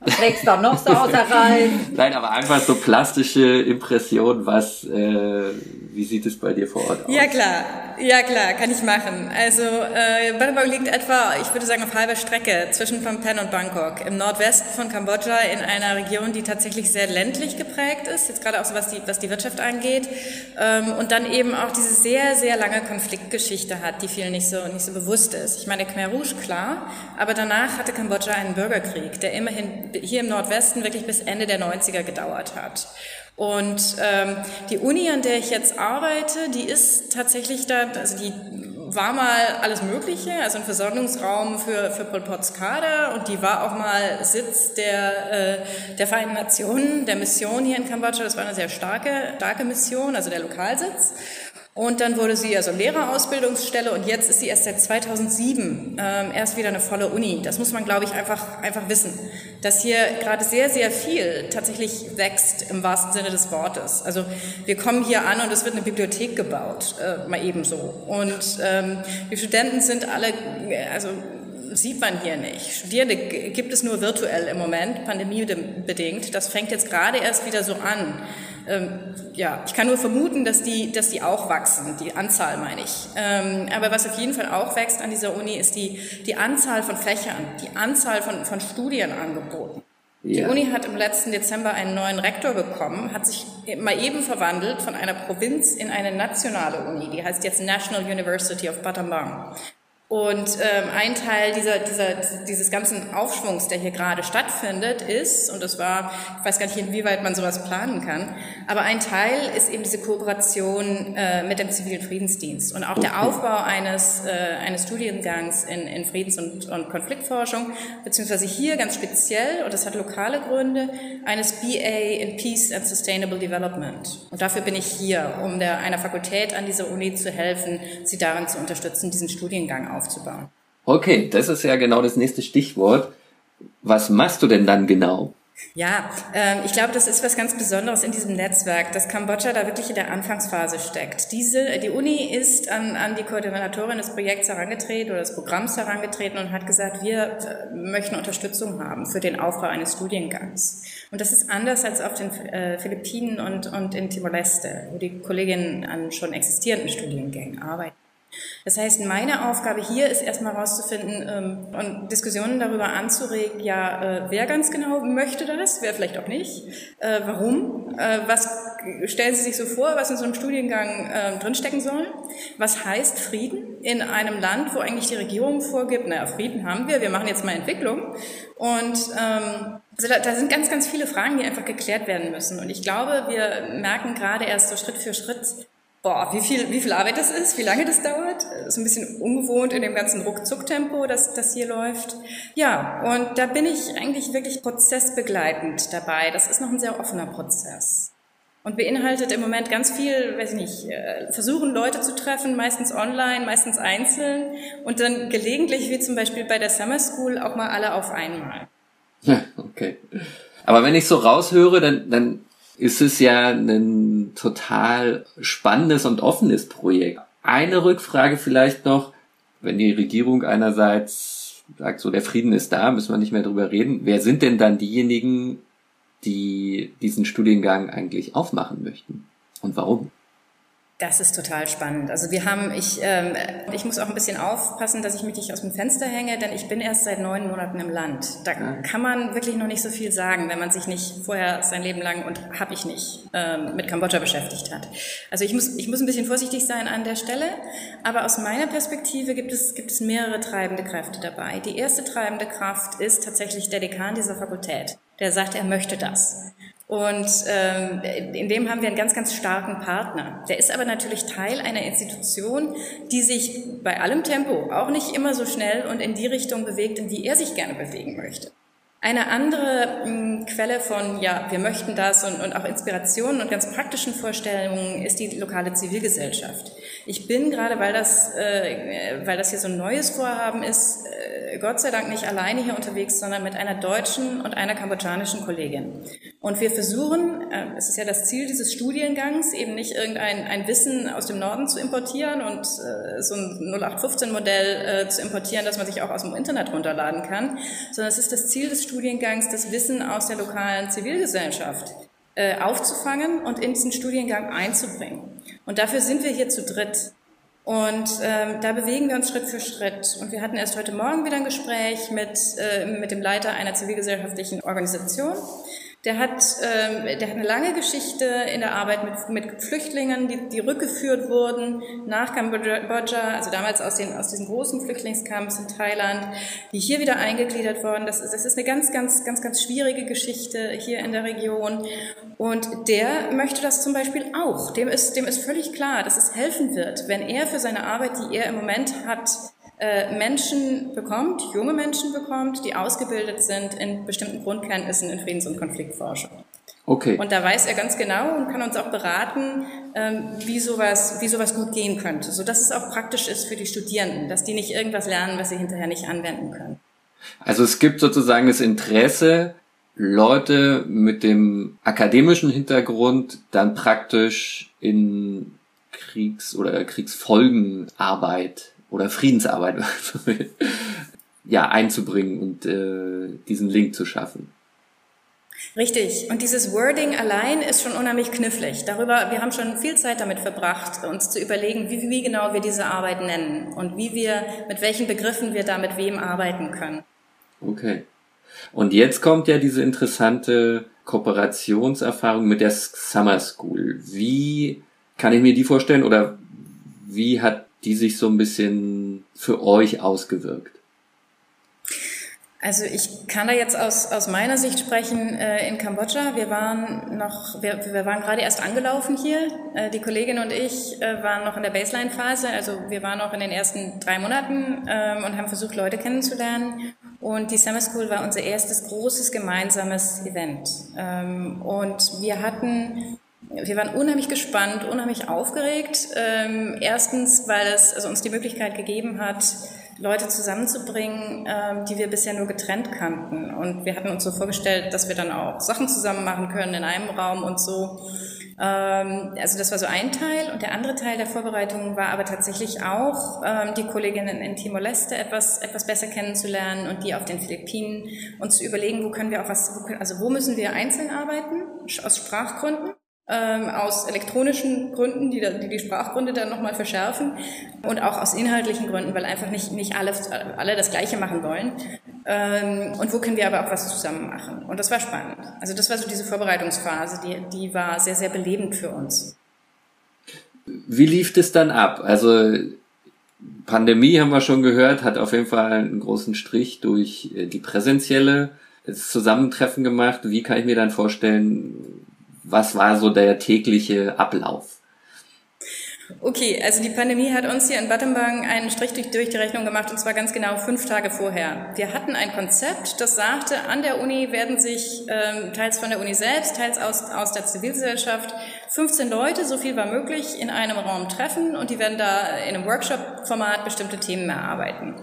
was wächst da noch so außer rein? Nein, aber einfach so plastische Impression, was, äh, wie sieht es bei dir vor Ort aus? Ja klar, ja klar, kann ich machen. Also äh, Bangkok liegt etwa, ich würde sagen, auf halber Strecke zwischen Phnom Penh und Bangkok, im Nordwesten von Kambodscha, in einer Region, die tatsächlich sehr ländlich geprägt ist, jetzt gerade auch so was die, was die Wirtschaft angeht, ähm, und dann eben auch diese sehr, sehr lange Konfliktgeschichte hat, die vielen nicht so, nicht so bewusst ist. Ich meine, Khmer Rouge, klar, aber danach hatte Kambodscha einen Bürgerkrieg, der immerhin hier im Nordwesten wirklich bis Ende der 90er gedauert hat. Und ähm, die Uni, an der ich jetzt arbeite, die ist tatsächlich da, also die war mal alles Mögliche, also ein Versorgungsraum für, für Pol Pot's Kader und die war auch mal Sitz der, äh, der Vereinten Nationen, der Mission hier in Kambodscha. Das war eine sehr starke, starke Mission, also der Lokalsitz. Und dann wurde sie also Lehrerausbildungsstelle und jetzt ist sie erst seit 2007 ähm, erst wieder eine volle Uni. Das muss man, glaube ich, einfach, einfach wissen, dass hier gerade sehr, sehr viel tatsächlich wächst im wahrsten Sinne des Wortes. Also wir kommen hier an und es wird eine Bibliothek gebaut, äh, mal ebenso. Und ähm, die Studenten sind alle, also sieht man hier nicht. Studierende gibt es nur virtuell im Moment, pandemiebedingt. Das fängt jetzt gerade erst wieder so an. Ähm, ja, ich kann nur vermuten, dass die, dass die auch wachsen, die Anzahl meine ich. Ähm, aber was auf jeden Fall auch wächst an dieser Uni, ist die, die Anzahl von Fächern, die Anzahl von, von Studienangeboten. Ja. Die Uni hat im letzten Dezember einen neuen Rektor bekommen, hat sich mal eben verwandelt von einer Provinz in eine nationale Uni. Die heißt jetzt National University of Battambang. Und ähm, ein Teil dieser, dieser, dieses ganzen Aufschwungs, der hier gerade stattfindet, ist, und das war, ich weiß gar nicht, inwieweit man sowas planen kann, aber ein Teil ist eben diese Kooperation äh, mit dem zivilen Friedensdienst und auch der Aufbau eines, äh, eines Studiengangs in, in Friedens- und, und Konfliktforschung, beziehungsweise hier ganz speziell, und das hat lokale Gründe, eines BA in Peace and Sustainable Development. Und dafür bin ich hier, um der, einer Fakultät an dieser Uni zu helfen, sie darin zu unterstützen, diesen Studiengang aufzubauen. Okay, das ist ja genau das nächste Stichwort. Was machst du denn dann genau? Ja, äh, ich glaube, das ist was ganz Besonderes in diesem Netzwerk, dass Kambodscha da wirklich in der Anfangsphase steckt. Diese, die Uni ist an, an die Koordinatorin des Projekts herangetreten oder des Programms herangetreten und hat gesagt, wir äh, möchten Unterstützung haben für den Aufbau eines Studiengangs. Und das ist anders als auf den äh, Philippinen und, und in Timor-Leste, wo die Kolleginnen an schon existierenden Studiengängen arbeiten. Das heißt, meine Aufgabe hier ist erstmal herauszufinden ähm, und Diskussionen darüber anzuregen, ja, äh, wer ganz genau möchte das, wer vielleicht auch nicht, äh, warum, äh, was stellen Sie sich so vor, was in so einem Studiengang äh, drinstecken soll, was heißt Frieden in einem Land, wo eigentlich die Regierung vorgibt, naja, Frieden haben wir, wir machen jetzt mal Entwicklung und ähm, also da, da sind ganz, ganz viele Fragen, die einfach geklärt werden müssen. Und ich glaube, wir merken gerade erst so Schritt für Schritt, boah, wie viel, wie viel Arbeit das ist, wie lange das dauert. Das ist ein bisschen ungewohnt in dem ganzen Ruckzuck-Tempo, das, das hier läuft. Ja, und da bin ich eigentlich wirklich prozessbegleitend dabei. Das ist noch ein sehr offener Prozess. Und beinhaltet im Moment ganz viel, weiß ich nicht, äh, versuchen Leute zu treffen, meistens online, meistens einzeln und dann gelegentlich, wie zum Beispiel bei der Summer School, auch mal alle auf einmal. Ja, okay. Aber wenn ich so raushöre, dann, dann ist es ja ein total spannendes und offenes Projekt. Eine Rückfrage vielleicht noch, wenn die Regierung einerseits sagt, so der Frieden ist da, müssen wir nicht mehr drüber reden. Wer sind denn dann diejenigen, die diesen Studiengang eigentlich aufmachen möchten? Und warum? Das ist total spannend. Also wir haben, ich, ähm, ich muss auch ein bisschen aufpassen, dass ich mich nicht aus dem Fenster hänge, denn ich bin erst seit neun Monaten im Land. Da kann man wirklich noch nicht so viel sagen, wenn man sich nicht vorher sein Leben lang und habe ich nicht ähm, mit Kambodscha beschäftigt hat. Also ich muss, ich muss ein bisschen vorsichtig sein an der Stelle, aber aus meiner Perspektive gibt es, gibt es mehrere treibende Kräfte dabei. Die erste treibende Kraft ist tatsächlich der Dekan dieser Fakultät, der sagt, er möchte das. Und ähm, in dem haben wir einen ganz, ganz starken Partner. Der ist aber natürlich Teil einer Institution, die sich bei allem Tempo auch nicht immer so schnell und in die Richtung bewegt, in die er sich gerne bewegen möchte. Eine andere mh, hm, Quelle von, ja, wir möchten das und, und auch Inspirationen und ganz praktischen Vorstellungen ist die lokale Zivilgesellschaft. Ich bin gerade, weil das, äh, weil das hier so ein neues Vorhaben ist, äh, Gott sei Dank nicht alleine hier unterwegs, sondern mit einer deutschen und einer kambodschanischen Kollegin. Und wir versuchen, äh, es ist ja das Ziel dieses Studiengangs, eben nicht irgendein ein Wissen aus dem Norden zu importieren und äh, so ein 0815-Modell äh, zu importieren, das man sich auch aus dem Internet runterladen kann, sondern es ist das Ziel des Studiengangs, das Wissen aus der lokalen Zivilgesellschaft äh, aufzufangen und in diesen Studiengang einzubringen. Und dafür sind wir hier zu dritt. Und ähm, da bewegen wir uns Schritt für Schritt. Und wir hatten erst heute Morgen wieder ein Gespräch mit, äh, mit dem Leiter einer zivilgesellschaftlichen Organisation. Der hat, ähm, der hat eine lange Geschichte in der Arbeit mit, mit Flüchtlingen, die, die rückgeführt wurden nach Kambodscha, also damals aus, den, aus diesen großen Flüchtlingscamps in Thailand, die hier wieder eingegliedert wurden. Das ist, das ist eine ganz, ganz, ganz, ganz schwierige Geschichte hier in der Region. Und der möchte das zum Beispiel auch. Dem ist, dem ist völlig klar, dass es helfen wird, wenn er für seine Arbeit, die er im Moment hat, Menschen bekommt, junge Menschen bekommt, die ausgebildet sind in bestimmten Grundkenntnissen in Friedens- und Konfliktforschung. Okay. Und da weiß er ganz genau und kann uns auch beraten, ähm, wie sowas, wie sowas gut gehen könnte, so dass es auch praktisch ist für die Studierenden, dass die nicht irgendwas lernen, was sie hinterher nicht anwenden können. Also es gibt sozusagen das Interesse, Leute mit dem akademischen Hintergrund dann praktisch in Kriegs- oder Kriegsfolgenarbeit oder Friedensarbeit ja einzubringen und äh, diesen Link zu schaffen. Richtig. Und dieses Wording allein ist schon unheimlich knifflig. Darüber, wir haben schon viel Zeit damit verbracht, uns zu überlegen, wie, wie genau wir diese Arbeit nennen und wie wir, mit welchen Begriffen wir da mit wem arbeiten können. Okay. Und jetzt kommt ja diese interessante Kooperationserfahrung mit der Summer School. Wie kann ich mir die vorstellen oder wie hat die sich so ein bisschen für euch ausgewirkt? Also ich kann da jetzt aus, aus meiner Sicht sprechen äh, in Kambodscha. Wir waren noch, wir, wir waren gerade erst angelaufen hier. Äh, die Kollegin und ich äh, waren noch in der Baseline-Phase. Also wir waren noch in den ersten drei Monaten ähm, und haben versucht, Leute kennenzulernen. Und die Summer School war unser erstes großes gemeinsames Event. Ähm, und wir hatten wir waren unheimlich gespannt, unheimlich aufgeregt. Ähm, erstens, weil es also uns die Möglichkeit gegeben hat, Leute zusammenzubringen, ähm, die wir bisher nur getrennt kannten. Und wir hatten uns so vorgestellt, dass wir dann auch Sachen zusammen machen können in einem Raum und so. Ähm, also das war so ein Teil. Und der andere Teil der Vorbereitung war aber tatsächlich auch, ähm, die Kolleginnen in Timor-Leste etwas, etwas besser kennenzulernen und die auf den Philippinen und zu überlegen, wo können wir auch was, also wo müssen wir einzeln arbeiten, aus Sprachgründen ähm, aus elektronischen Gründen, die, die die Sprachgründe dann nochmal verschärfen und auch aus inhaltlichen Gründen, weil einfach nicht, nicht alle, alle das Gleiche machen wollen. Ähm, und wo können wir aber auch was zusammen machen? Und das war spannend. Also das war so diese Vorbereitungsphase, die, die war sehr, sehr belebend für uns. Wie lief das dann ab? Also Pandemie haben wir schon gehört, hat auf jeden Fall einen großen Strich durch äh, die präsentielle Zusammentreffen gemacht. Wie kann ich mir dann vorstellen, was war so der tägliche Ablauf? Okay, also die Pandemie hat uns hier in Battenberg einen Strich durch die Rechnung gemacht und zwar ganz genau fünf Tage vorher. Wir hatten ein Konzept, das sagte, an der Uni werden sich ähm, teils von der Uni selbst, teils aus, aus der Zivilgesellschaft 15 Leute, so viel war möglich, in einem Raum treffen und die werden da in einem Workshop-Format bestimmte Themen erarbeiten.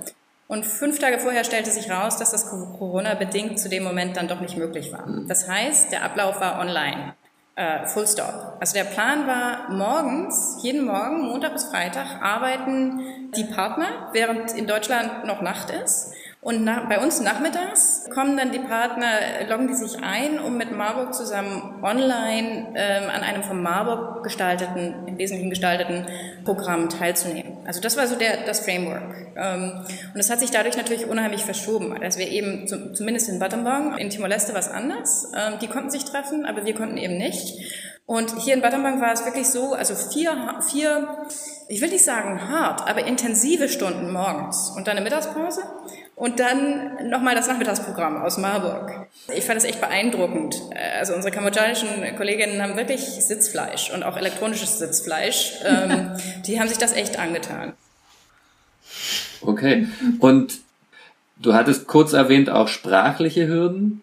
Und fünf Tage vorher stellte sich raus, dass das Corona-bedingt zu dem Moment dann doch nicht möglich war. Das heißt, der Ablauf war online. Uh, full stop. Also der Plan war morgens, jeden Morgen, Montag bis Freitag, arbeiten die Partner, während in Deutschland noch Nacht ist. Und nach, bei uns nachmittags kommen dann die Partner, loggen die sich ein, um mit Marburg zusammen online ähm, an einem von Marburg gestalteten, im Wesentlichen gestalteten Programm teilzunehmen. Also das war so der, das Framework. Ähm, und das hat sich dadurch natürlich unheimlich verschoben. Also wir eben, zum, zumindest in Battambang, in Timor-Leste war es anders. Ähm, die konnten sich treffen, aber wir konnten eben nicht. Und hier in Battambang war es wirklich so, also vier, vier, ich will nicht sagen hart, aber intensive Stunden morgens und dann eine Mittagspause und dann nochmal das Nachmittagsprogramm aus Marburg. Ich fand das echt beeindruckend. Also unsere kambodschanischen Kolleginnen haben wirklich Sitzfleisch und auch elektronisches Sitzfleisch. Ähm, die haben sich das echt angetan. Okay. Und du hattest kurz erwähnt auch sprachliche Hürden.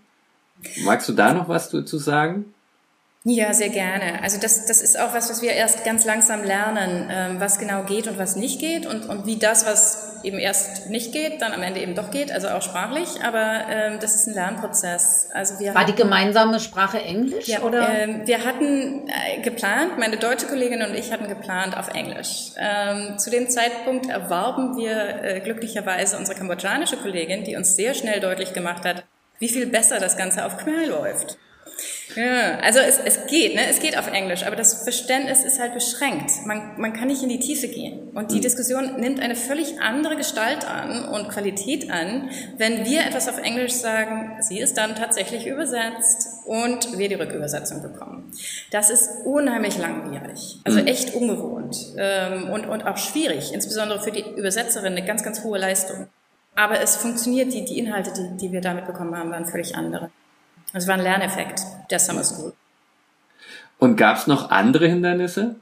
Magst du da noch was dazu sagen? Ja, sehr gerne. Also das, das ist auch was, was wir erst ganz langsam lernen, ähm, was genau geht und was nicht geht und, und wie das, was eben erst nicht geht, dann am Ende eben doch geht, also auch sprachlich. Aber ähm, das ist ein Lernprozess. Also wir War die gemeinsame Sprache Englisch? Ja, oder? Ähm, wir hatten äh, geplant, meine deutsche Kollegin und ich hatten geplant auf Englisch. Ähm, zu dem Zeitpunkt erwarben wir äh, glücklicherweise unsere kambodschanische Kollegin, die uns sehr schnell deutlich gemacht hat, wie viel besser das Ganze auf Khmer läuft. Ja, also es, es geht, ne? es geht auf Englisch, aber das Verständnis ist halt beschränkt. Man, man kann nicht in die Tiefe gehen. Und die hm. Diskussion nimmt eine völlig andere Gestalt an und Qualität an, wenn wir etwas auf Englisch sagen, sie ist dann tatsächlich übersetzt und wir die Rückübersetzung bekommen. Das ist unheimlich langwierig, also hm. echt ungewohnt ähm, und, und auch schwierig, insbesondere für die Übersetzerin eine ganz, ganz hohe Leistung. Aber es funktioniert, die, die Inhalte, die, die wir damit bekommen haben, waren völlig andere. Es war ein Lerneffekt der Summer School. Und gab es noch andere Hindernisse?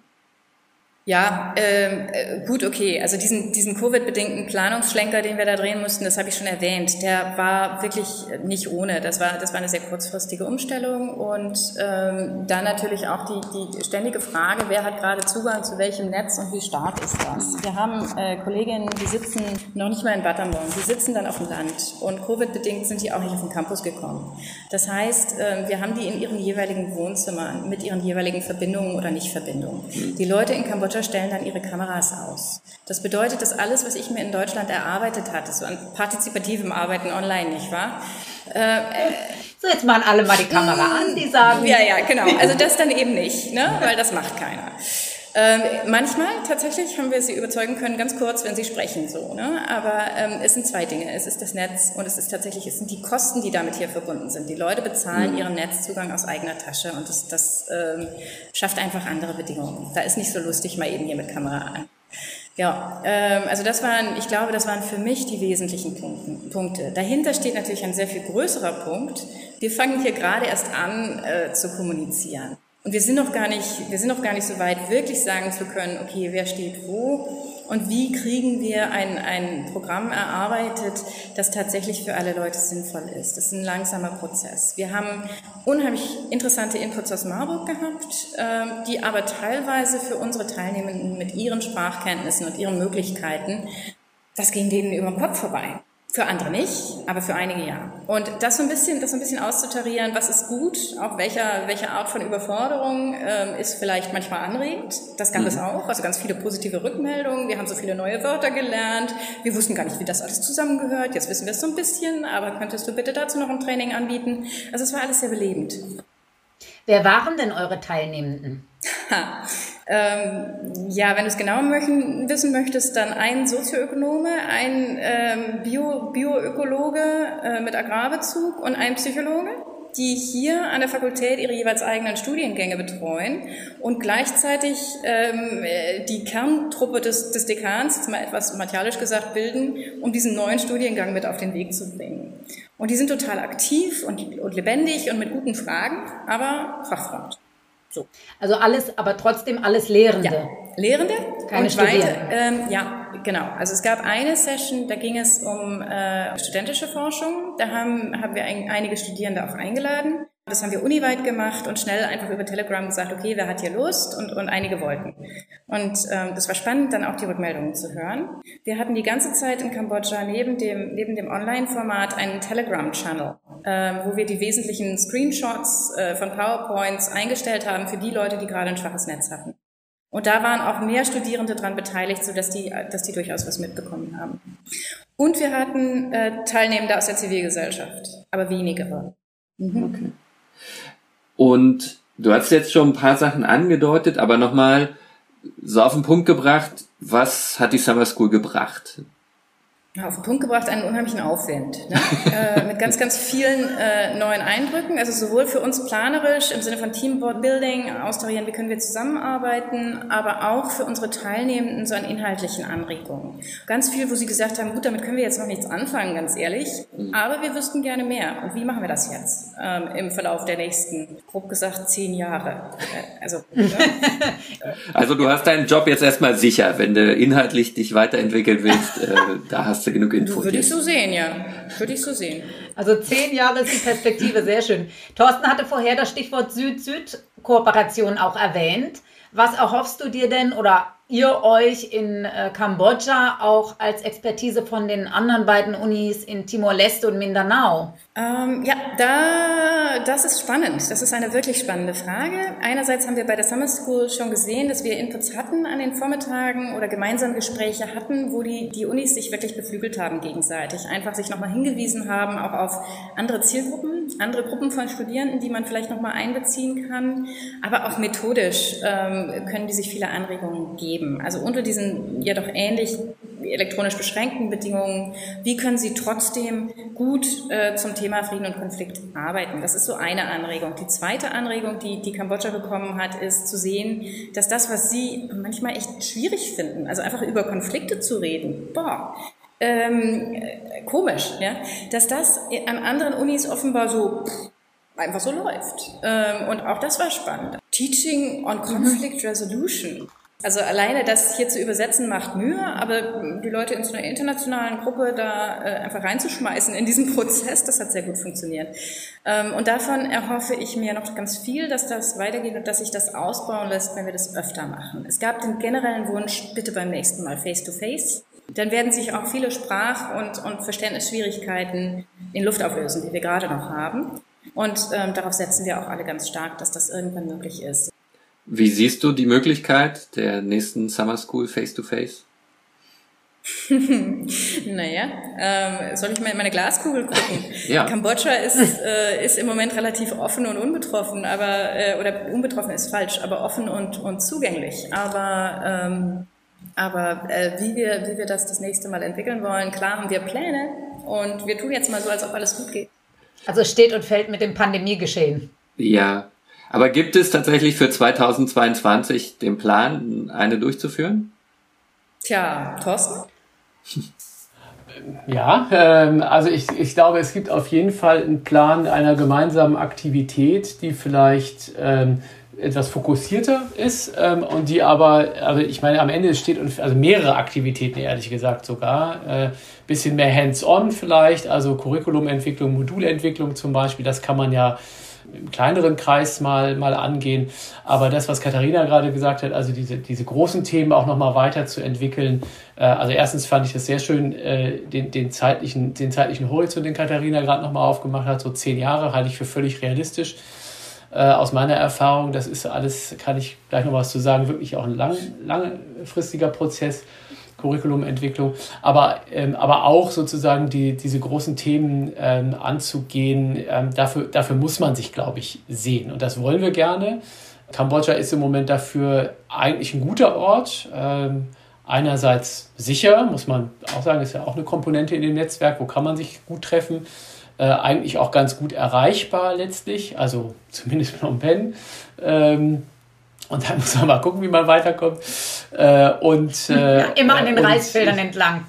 Ja, ähm, äh, gut, okay. Also diesen, diesen Covid-bedingten Planungsschlenker, den wir da drehen mussten, das habe ich schon erwähnt, der war wirklich nicht ohne. Das war, das war eine sehr kurzfristige Umstellung und ähm, dann natürlich auch die, die ständige Frage, wer hat gerade Zugang zu welchem Netz und wie stark ist das? Wir haben äh, Kolleginnen, die sitzen noch nicht mal in Battambon, die sitzen dann auf dem Land und Covid-bedingt sind die auch nicht auf den Campus gekommen. Das heißt, äh, wir haben die in ihren jeweiligen Wohnzimmern mit ihren jeweiligen Verbindungen oder Nicht-Verbindungen. Die Leute in Kambodscha Computer stellen dann ihre Kameras aus. Das bedeutet, dass alles, was ich mir in Deutschland erarbeitet hatte, so an partizipativem Arbeiten online, nicht wahr? Äh, so, jetzt machen alle mal die Kamera an, die sagen. Ja, ja, genau. Also das dann eben nicht, ne? weil das macht keiner. Ähm, manchmal tatsächlich haben wir sie überzeugen können, ganz kurz, wenn sie sprechen, so. Ne? Aber ähm, es sind zwei Dinge. Es ist das Netz und es ist tatsächlich, es sind die Kosten, die damit hier verbunden sind. Die Leute bezahlen mhm. ihren Netzzugang aus eigener Tasche und das, das ähm, schafft einfach andere Bedingungen. Da ist nicht so lustig mal eben hier mit Kamera an. Ja, ähm, also das waren, ich glaube, das waren für mich die wesentlichen Punkte. Dahinter steht natürlich ein sehr viel größerer Punkt. Wir fangen hier gerade erst an äh, zu kommunizieren. Und wir sind noch gar nicht, wir sind noch gar nicht so weit, wirklich sagen zu können, okay, wer steht wo und wie kriegen wir ein, ein Programm erarbeitet, das tatsächlich für alle Leute sinnvoll ist. Das ist ein langsamer Prozess. Wir haben unheimlich interessante Inputs aus Marburg gehabt, äh, die aber teilweise für unsere Teilnehmenden mit ihren Sprachkenntnissen und ihren Möglichkeiten, das ging denen über den Kopf vorbei. Für andere nicht, aber für einige ja. Und das so ein bisschen, das so ein bisschen auszutarieren, was ist gut, auch welcher, welche Art von Überforderung ähm, ist vielleicht manchmal anregend. Das gab mhm. es auch, also ganz viele positive Rückmeldungen. Wir haben so viele neue Wörter gelernt. Wir wussten gar nicht, wie das alles zusammengehört. Jetzt wissen wir es so ein bisschen, aber könntest du bitte dazu noch ein Training anbieten? Also es war alles sehr belebend. Wer waren denn eure Teilnehmenden? Ähm, ja, wenn du es genau möchten, wissen möchtest, dann ein Sozioökonome, ein ähm, Bio, Bioökologe äh, mit Agrarbezug und ein Psychologe die hier an der Fakultät ihre jeweils eigenen Studiengänge betreuen und gleichzeitig ähm, die Kerntruppe des, des Dekans, jetzt mal etwas martialisch gesagt, bilden, um diesen neuen Studiengang mit auf den Weg zu bringen. Und die sind total aktiv und, und lebendig und mit guten Fragen, aber fachfremd. So. Also alles, aber trotzdem alles Lehrende. Ja, Lehrende. Keine und weiter, ähm, Ja, genau. Also es gab eine Session, da ging es um äh, studentische Forschung. Da haben, haben wir ein, einige Studierende auch eingeladen. Das haben wir uniweit gemacht und schnell einfach über Telegram gesagt, okay, wer hat hier Lust? Und, und einige wollten. Und ähm, das war spannend, dann auch die Rückmeldungen zu hören. Wir hatten die ganze Zeit in Kambodscha neben dem, neben dem Online-Format einen Telegram-Channel, ähm, wo wir die wesentlichen Screenshots äh, von PowerPoints eingestellt haben für die Leute, die gerade ein schwaches Netz hatten. Und da waren auch mehr Studierende dran beteiligt, sodass die, dass die durchaus was mitbekommen haben. Und wir hatten äh, Teilnehmende aus der Zivilgesellschaft, aber wenige. Mhm. Okay. Und du hast jetzt schon ein paar Sachen angedeutet, aber nochmal so auf den Punkt gebracht, was hat die Summer School gebracht? Auf den Punkt gebracht einen unheimlichen Aufwind. Ne? äh, mit ganz, ganz vielen äh, neuen Eindrücken. Also sowohl für uns planerisch im Sinne von Teambuilding, austarieren, wie können wir zusammenarbeiten, aber auch für unsere Teilnehmenden so an inhaltlichen Anregungen. Ganz viel, wo sie gesagt haben, gut, damit können wir jetzt noch nichts anfangen, ganz ehrlich, mhm. aber wir wüssten gerne mehr. Und wie machen wir das jetzt ähm, im Verlauf der nächsten, grob gesagt, zehn Jahre? Äh, also, ne? also du hast deinen Job jetzt erstmal sicher, wenn du inhaltlich dich weiterentwickeln willst, äh, da hast hast du genug Infos. Würde ich so sehen, ja. Würde ich so sehen. Also zehn Jahre ist die Perspektive, sehr schön. Thorsten hatte vorher das Stichwort Süd-Süd-Kooperation auch erwähnt. Was erhoffst du dir denn oder ihr euch in äh, Kambodscha auch als Expertise von den anderen beiden Unis in Timor-Leste und Mindanao? Ähm, ja, da, das ist spannend. Das ist eine wirklich spannende Frage. Einerseits haben wir bei der Summer School schon gesehen, dass wir Inputs hatten an den Vormittagen oder gemeinsam Gespräche hatten, wo die, die Unis sich wirklich beflügelt haben gegenseitig. Einfach sich nochmal hingewiesen haben, auch auf andere Zielgruppen, andere Gruppen von Studierenden, die man vielleicht nochmal einbeziehen kann. Aber auch methodisch ähm, können die sich viele Anregungen geben. Also unter diesen ja doch ähnlich elektronisch beschränkten Bedingungen, wie können Sie trotzdem gut äh, zum Thema Frieden und Konflikt arbeiten? Das ist so eine Anregung. Die zweite Anregung, die, die Kambodscha bekommen hat, ist zu sehen, dass das, was Sie manchmal echt schwierig finden, also einfach über Konflikte zu reden, boah, ähm, äh, komisch, ja, dass das an anderen Unis offenbar so pff, einfach so läuft. Ähm, und auch das war spannend. Teaching on Conflict Resolution. Also alleine das hier zu übersetzen macht Mühe, aber die Leute in so einer internationalen Gruppe da äh, einfach reinzuschmeißen in diesen Prozess, das hat sehr gut funktioniert. Ähm, und davon erhoffe ich mir noch ganz viel, dass das weitergeht und dass sich das ausbauen lässt, wenn wir das öfter machen. Es gab den generellen Wunsch, bitte beim nächsten Mal face-to-face. -face. Dann werden sich auch viele Sprach- und, und Verständnisschwierigkeiten in Luft auflösen, die wir gerade noch haben. Und ähm, darauf setzen wir auch alle ganz stark, dass das irgendwann möglich ist. Wie siehst du die Möglichkeit der nächsten Summer School Face-to-Face? naja, ähm, soll ich mal in meine Glaskugel gucken? ja. Kambodscha ist, äh, ist im Moment relativ offen und unbetroffen, aber äh, oder unbetroffen ist falsch, aber offen und, und zugänglich. Aber ähm, aber äh, wie wir wie wir das das nächste Mal entwickeln wollen, klar haben wir Pläne und wir tun jetzt mal so, als ob alles gut geht. Also steht und fällt mit dem Pandemiegeschehen. Ja, aber gibt es tatsächlich für 2022 den Plan, eine durchzuführen? Tja, Thorsten? Ja, ähm, also ich, ich glaube, es gibt auf jeden Fall einen Plan einer gemeinsamen Aktivität, die vielleicht ähm, etwas fokussierter ist ähm, und die aber, also ich meine, am Ende steht also mehrere Aktivitäten, ehrlich gesagt sogar, äh, bisschen mehr hands-on vielleicht, also Curriculumentwicklung, Modulentwicklung zum Beispiel, das kann man ja im kleineren Kreis mal, mal angehen. Aber das, was Katharina gerade gesagt hat, also diese, diese großen Themen auch nochmal weiterzuentwickeln. Äh, also erstens fand ich das sehr schön, äh, den, den, zeitlichen, den zeitlichen Horizont, den Katharina gerade nochmal aufgemacht hat, so zehn Jahre, halte ich für völlig realistisch. Äh, aus meiner Erfahrung, das ist alles, kann ich gleich noch was zu sagen, wirklich auch ein lang, langfristiger Prozess. Curriculumentwicklung, aber, ähm, aber auch sozusagen die, diese großen Themen ähm, anzugehen. Ähm, dafür, dafür muss man sich, glaube ich, sehen. Und das wollen wir gerne. Kambodscha ist im Moment dafür eigentlich ein guter Ort. Ähm, einerseits sicher, muss man auch sagen, ist ja auch eine Komponente in dem Netzwerk, wo kann man sich gut treffen. Äh, eigentlich auch ganz gut erreichbar letztlich, also zumindest Phnom Penh. Ähm, und dann muss man mal gucken, wie man weiterkommt. Äh, und, äh, ja, immer an den und, Reisfeldern entlang.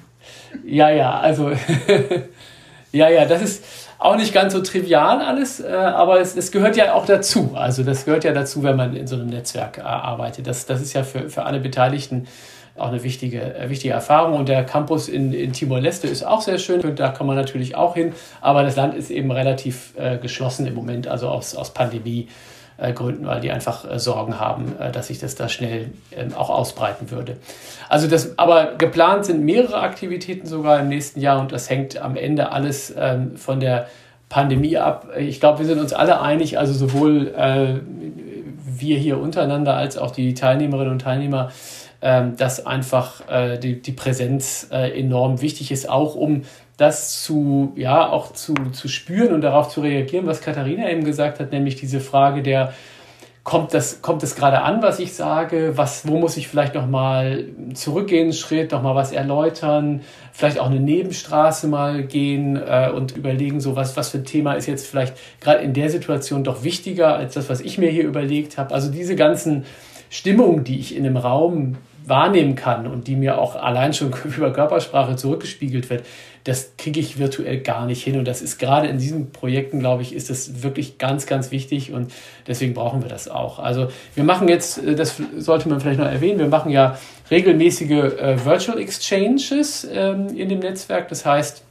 Ja, ja, also ja, ja, das ist auch nicht ganz so trivial alles, äh, aber es, es, gehört ja auch dazu. Also das gehört ja dazu, wenn man in so einem Netzwerk äh, arbeitet. Das, das ist ja für, für alle Beteiligten auch eine wichtige, äh, wichtige Erfahrung. Und der Campus in, in Timor-Leste ist auch sehr schön. Und da kann man natürlich auch hin. Aber das Land ist eben relativ äh, geschlossen im Moment, also aus, aus Pandemie. Gründen, weil die einfach äh, Sorgen haben, äh, dass sich das da schnell ähm, auch ausbreiten würde. Also das, aber geplant sind mehrere Aktivitäten sogar im nächsten Jahr und das hängt am Ende alles ähm, von der Pandemie ab. Ich glaube, wir sind uns alle einig, also sowohl äh, wir hier untereinander als auch die Teilnehmerinnen und Teilnehmer, ähm, dass einfach die, die Präsenz enorm wichtig ist, auch um das zu, ja, auch zu, zu spüren und darauf zu reagieren, was Katharina eben gesagt hat, nämlich diese Frage der, kommt das, kommt das gerade an, was ich sage? Was, wo muss ich vielleicht nochmal zurückgehen, Schritt, nochmal was erläutern? Vielleicht auch eine Nebenstraße mal gehen äh, und überlegen, so was, was für ein Thema ist jetzt vielleicht gerade in der Situation doch wichtiger als das, was ich mir hier überlegt habe. Also diese ganzen Stimmungen, die ich in einem Raum wahrnehmen kann und die mir auch allein schon über Körpersprache zurückgespiegelt wird, das kriege ich virtuell gar nicht hin. Und das ist gerade in diesen Projekten, glaube ich, ist das wirklich ganz, ganz wichtig und deswegen brauchen wir das auch. Also wir machen jetzt, äh, das sollte man vielleicht noch erwähnen, wir machen ja regelmäßige äh, Virtual Exchanges ähm, in dem Netzwerk. Das heißt,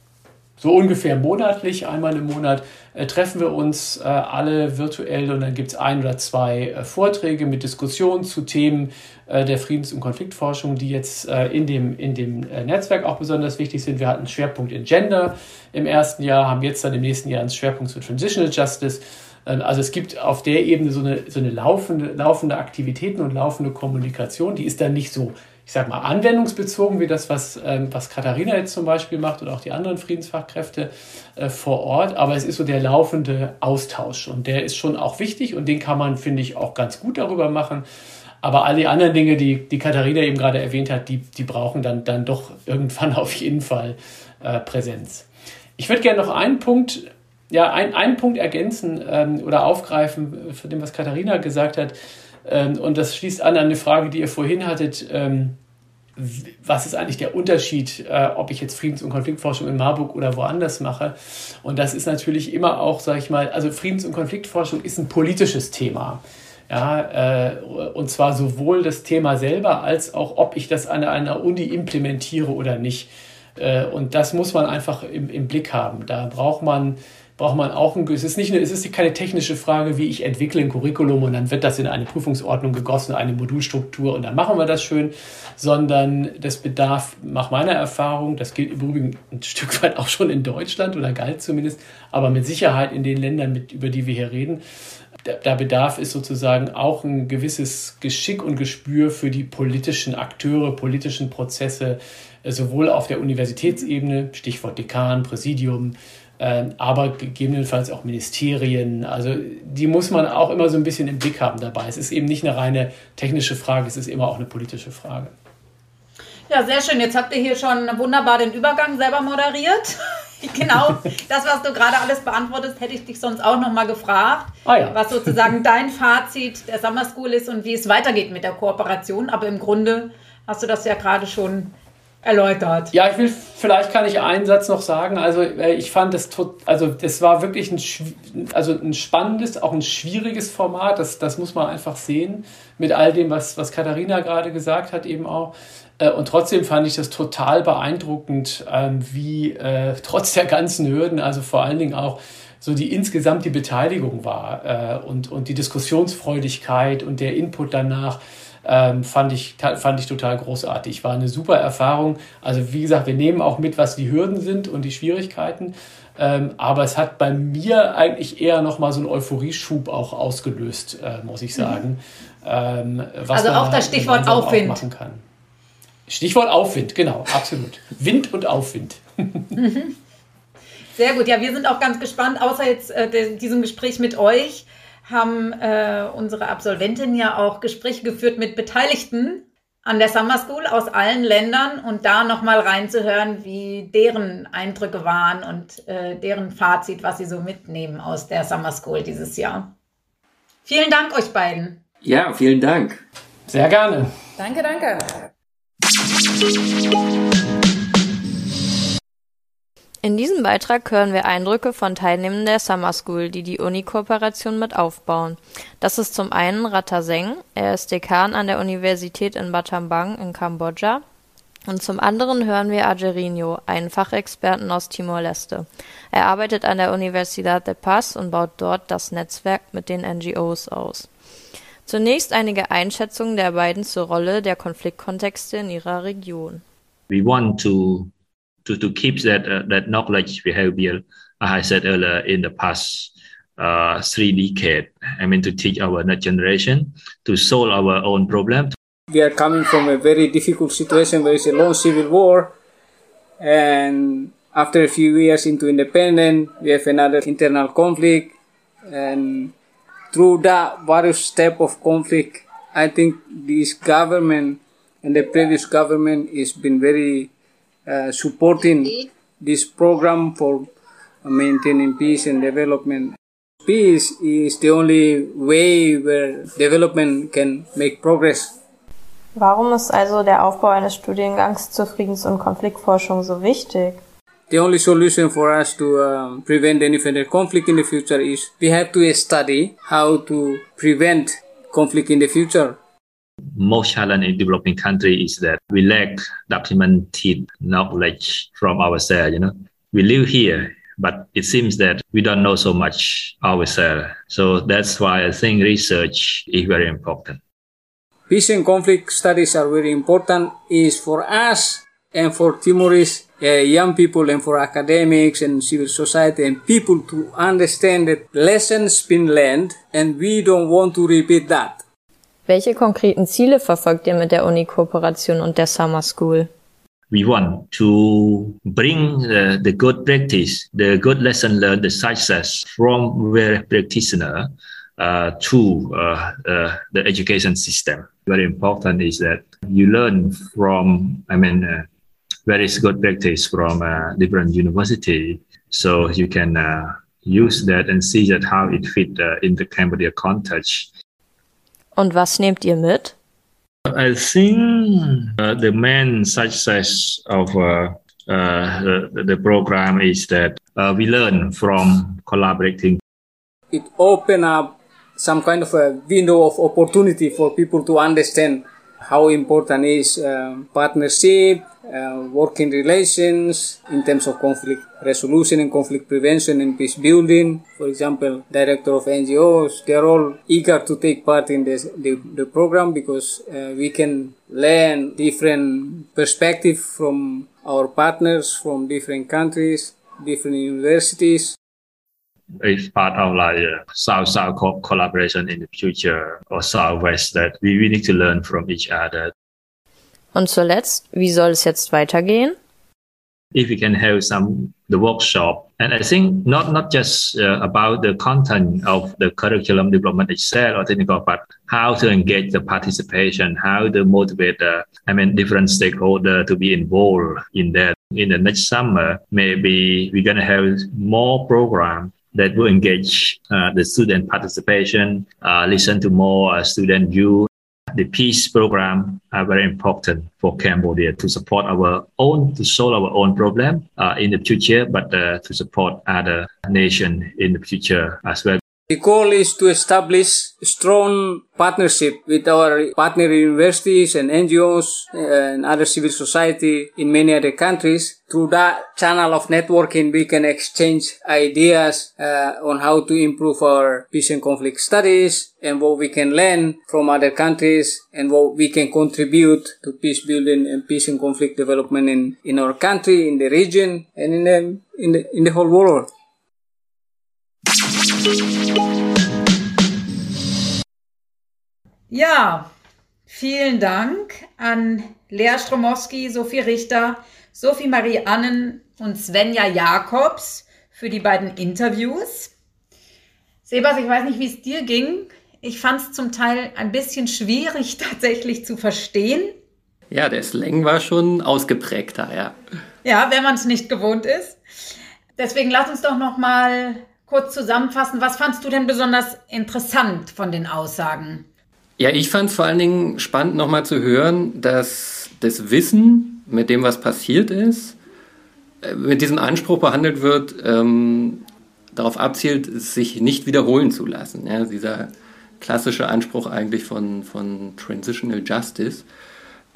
so ungefähr monatlich, einmal im Monat, äh, treffen wir uns äh, alle virtuell und dann gibt es ein oder zwei äh, Vorträge mit Diskussionen zu Themen der Friedens- und Konfliktforschung, die jetzt in dem, in dem Netzwerk auch besonders wichtig sind. Wir hatten einen Schwerpunkt in Gender im ersten Jahr, haben jetzt dann im nächsten Jahr einen Schwerpunkt zu Transitional Justice. Ähm, also es gibt auf der Ebene so eine, so eine laufende, laufende Aktivitäten und laufende Kommunikation, die ist dann nicht so ich sag mal, anwendungsbezogen, wie das, was, ähm, was Katharina jetzt zum Beispiel macht und auch die anderen Friedensfachkräfte äh, vor Ort. Aber es ist so der laufende Austausch und der ist schon auch wichtig und den kann man, finde ich, auch ganz gut darüber machen. Aber all die anderen Dinge, die, die Katharina eben gerade erwähnt hat, die, die brauchen dann, dann doch irgendwann auf jeden Fall äh, Präsenz. Ich würde gerne noch einen Punkt, ja, ein, einen Punkt ergänzen ähm, oder aufgreifen von dem, was Katharina gesagt hat. Ähm, und das schließt an an eine Frage, die ihr vorhin hattet. Ähm, was ist eigentlich der Unterschied, äh, ob ich jetzt Friedens- und Konfliktforschung in Marburg oder woanders mache? Und das ist natürlich immer auch, sage ich mal, also Friedens- und Konfliktforschung ist ein politisches Thema. Ja, äh, und zwar sowohl das Thema selber als auch, ob ich das an einer Uni implementiere oder nicht. Äh, und das muss man einfach im, im Blick haben. Da braucht man braucht man auch ein, es ist nicht eine, es ist keine technische Frage, wie ich entwickle ein Curriculum und dann wird das in eine Prüfungsordnung gegossen, eine Modulstruktur und dann machen wir das schön, sondern das bedarf, nach meiner Erfahrung, das gilt im Übrigen ein Stück weit auch schon in Deutschland oder galt zumindest, aber mit Sicherheit in den Ländern, mit, über die wir hier reden, da, da bedarf es sozusagen auch ein gewisses Geschick und Gespür für die politischen Akteure, politischen Prozesse, sowohl auf der Universitätsebene, Stichwort Dekan, Präsidium, aber gegebenenfalls auch Ministerien. Also die muss man auch immer so ein bisschen im Blick haben dabei. Es ist eben nicht eine reine technische Frage, es ist immer auch eine politische Frage. Ja, sehr schön. Jetzt habt ihr hier schon wunderbar den Übergang selber moderiert. genau das, was du gerade alles beantwortest, hätte ich dich sonst auch noch mal gefragt, ah, ja. was sozusagen dein Fazit der Summer School ist und wie es weitergeht mit der Kooperation. Aber im Grunde hast du das ja gerade schon erläutert. Ja, ich will, vielleicht kann ich einen Satz noch sagen. Also äh, ich fand das also das war wirklich ein, also ein spannendes, auch ein schwieriges Format. Das, das muss man einfach sehen mit all dem, was, was Katharina gerade gesagt hat eben auch. Äh, und trotzdem fand ich das total beeindruckend, ähm, wie äh, trotz der ganzen Hürden, also vor allen Dingen auch so die insgesamt die Beteiligung war und, und die Diskussionsfreudigkeit und der Input danach ähm, fand, ich, fand ich total großartig. War eine super Erfahrung. Also wie gesagt, wir nehmen auch mit, was die Hürden sind und die Schwierigkeiten. Ähm, aber es hat bei mir eigentlich eher nochmal so einen Euphorieschub auch ausgelöst, äh, muss ich sagen. Mhm. Ähm, also auch das Stichwort Aufwind. Auch machen kann. Stichwort Aufwind, genau, absolut. Wind und Aufwind. Sehr gut. Ja, wir sind auch ganz gespannt, außer jetzt äh, diesem Gespräch mit euch, haben äh, unsere Absolventinnen ja auch Gespräche geführt mit Beteiligten an der Summer School aus allen Ländern und da nochmal reinzuhören, wie deren Eindrücke waren und äh, deren Fazit, was sie so mitnehmen aus der Summer School dieses Jahr. Vielen Dank euch beiden. Ja, vielen Dank. Sehr gerne. Danke, danke. In diesem Beitrag hören wir Eindrücke von Teilnehmenden der Summer School, die die Uni-Kooperation mit aufbauen. Das ist zum einen Ratta Seng, er ist Dekan an der Universität in Battambang in Kambodscha. Und zum anderen hören wir Agerino, einen Fachexperten aus Timor-Leste. Er arbeitet an der Universidad de Paz und baut dort das Netzwerk mit den NGOs aus. Zunächst einige Einschätzungen der beiden zur Rolle der Konfliktkontexte in ihrer Region. We want to to, to keep that uh, that knowledge behavior, as I said earlier, in the past uh, three decades. I mean, to teach our next generation to solve our own problem. We are coming from a very difficult situation where it's a long civil war, and after a few years into independence, we have another internal conflict, and through that various step of conflict, I think this government and the previous government has been very uh, supporting this program for maintaining peace and development. Peace is the only way where development can make progress. Warum ist also der Aufbau eines Studiengangs zur Friedens- und Konfliktforschung so wichtig? The only solution for us to um, prevent any further conflict in the future is we have to study how to prevent conflict in the future. Most challenge in developing country is that we lack documented knowledge from ourselves. You know, we live here, but it seems that we don't know so much ourselves. So that's why I think research is very important. Peace and conflict studies are very important. Is for us and for Timorese uh, young people and for academics and civil society and people to understand that lessons been learned and we don't want to repeat that. Welche konkreten Ziele verfolgt ihr mit der Uni-Kooperation und der Summer School? We want to bring the, the good practice, the good lesson learned, the success from various practitioner uh, to uh, uh, the education system. Very important is that you learn from, I mean, uh, various good practice from uh, different university, so you can uh, use that and see that how it fit uh, in the Cambodia context Und was nehmt ihr mit? I think uh, the main success of uh, uh, the, the program is that uh, we learn from collaborating. It open up some kind of a window of opportunity for people to understand how important is um, partnership, uh, working relations in terms of conflict resolution and conflict prevention and peace building. For example, director of NGOs, they're all eager to take part in this, the, the program because uh, we can learn different perspective from our partners from different countries, different universities. It's part of like uh, South-South co- collaboration in the future or South-West that we, we need to learn from each other. Und zuletzt, wie soll es jetzt weitergehen? If we can have some the workshop, and I think not not just uh, about the content of the curriculum development itself or technical, but how to engage the participation, how to motivate the I mean different stakeholder to be involved in that. In the next summer, maybe we're gonna have more program that will engage uh, the student participation, uh, listen to more uh, student view. The peace program are very important for Cambodia to support our own, to solve our own problem uh, in the future, but uh, to support other nations in the future as well. The goal is to establish strong partnership with our partner universities and NGOs and other civil society in many other countries. Through that channel of networking, we can exchange ideas uh, on how to improve our peace and conflict studies and what we can learn from other countries and what we can contribute to peace building and peace and conflict development in, in our country, in the region, and in the, in the, in the whole world. Ja, vielen Dank an Lea Stromowski, Sophie Richter, Sophie Marie Annen und Svenja Jakobs für die beiden Interviews. Sebas, ich weiß nicht, wie es dir ging. Ich fand es zum Teil ein bisschen schwierig tatsächlich zu verstehen. Ja, der Slang war schon ausgeprägter, ja. Ja, wenn man es nicht gewohnt ist. Deswegen lass uns doch noch mal kurz zusammenfassen. Was fandst du denn besonders interessant von den Aussagen? Ja, ich fand es vor allen Dingen spannend, nochmal zu hören, dass das Wissen, mit dem was passiert ist, äh, mit diesem Anspruch behandelt wird, ähm, darauf abzielt, sich nicht wiederholen zu lassen. Ja, dieser klassische Anspruch eigentlich von, von Transitional Justice.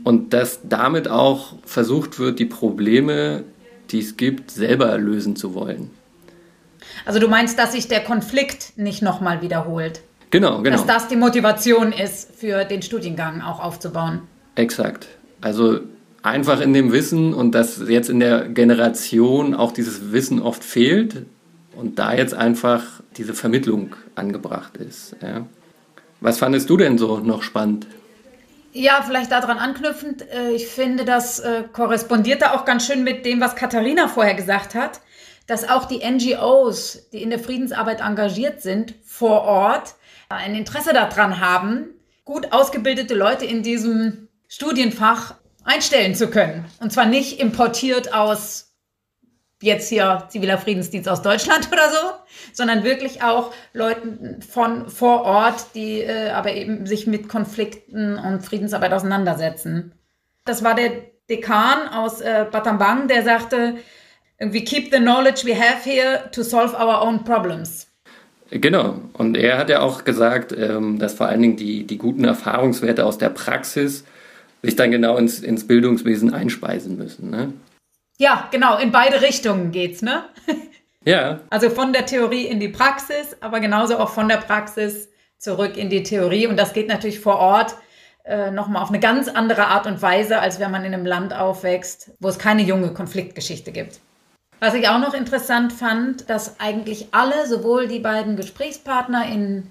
Und dass damit auch versucht wird, die Probleme, die es gibt, selber lösen zu wollen. Also du meinst, dass sich der Konflikt nicht nochmal wiederholt? Genau, genau. Dass das die Motivation ist, für den Studiengang auch aufzubauen? Exakt. Also einfach in dem Wissen und dass jetzt in der Generation auch dieses Wissen oft fehlt und da jetzt einfach diese Vermittlung angebracht ist. Ja. Was fandest du denn so noch spannend? Ja, vielleicht daran anknüpfend, äh, ich finde, das äh, korrespondierte auch ganz schön mit dem, was Katharina vorher gesagt hat, dass auch die NGOs, die in der Friedensarbeit engagiert sind, vor Ort ein Interesse daran haben, gut ausgebildete Leute in diesem Studienfach einstellen zu können. Und zwar nicht importiert aus jetzt hier ziviler Friedensdienst aus Deutschland oder so, sondern wirklich auch Leuten von vor Ort, die äh, aber eben sich mit Konflikten und Friedensarbeit auseinandersetzen. Das war der Dekan aus äh, Batambang, der sagte, we keep the knowledge we have here to solve our own problems. Genau. Und er hat ja auch gesagt, ähm, dass vor allen Dingen die, die guten Erfahrungswerte aus der Praxis sich dann genau ins, ins Bildungswesen einspeisen müssen. Ne? Ja, genau, in beide Richtungen geht's, ne? Ja. Also von der Theorie in die Praxis, aber genauso auch von der Praxis zurück in die Theorie. Und das geht natürlich vor Ort äh, nochmal auf eine ganz andere Art und Weise, als wenn man in einem Land aufwächst, wo es keine junge Konfliktgeschichte gibt. Was ich auch noch interessant fand, dass eigentlich alle, sowohl die beiden Gesprächspartner in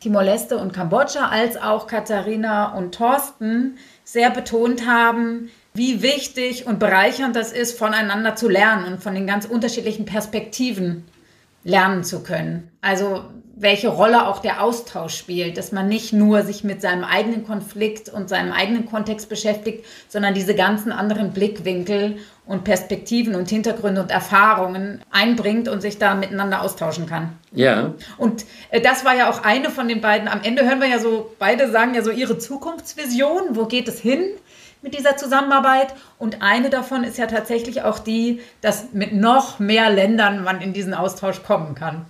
Timor-Leste und Kambodscha als auch Katharina und Thorsten sehr betont haben, wie wichtig und bereichernd das ist, voneinander zu lernen und von den ganz unterschiedlichen Perspektiven lernen zu können. Also welche Rolle auch der Austausch spielt, dass man nicht nur sich mit seinem eigenen Konflikt und seinem eigenen Kontext beschäftigt, sondern diese ganzen anderen Blickwinkel und Perspektiven und Hintergründe und Erfahrungen einbringt und sich da miteinander austauschen kann. Ja. Und äh, das war ja auch eine von den beiden. Am Ende hören wir ja so, beide sagen ja so ihre Zukunftsvision. Wo geht es hin? mit dieser Zusammenarbeit. Und eine davon ist ja tatsächlich auch die, dass mit noch mehr Ländern man in diesen Austausch kommen kann.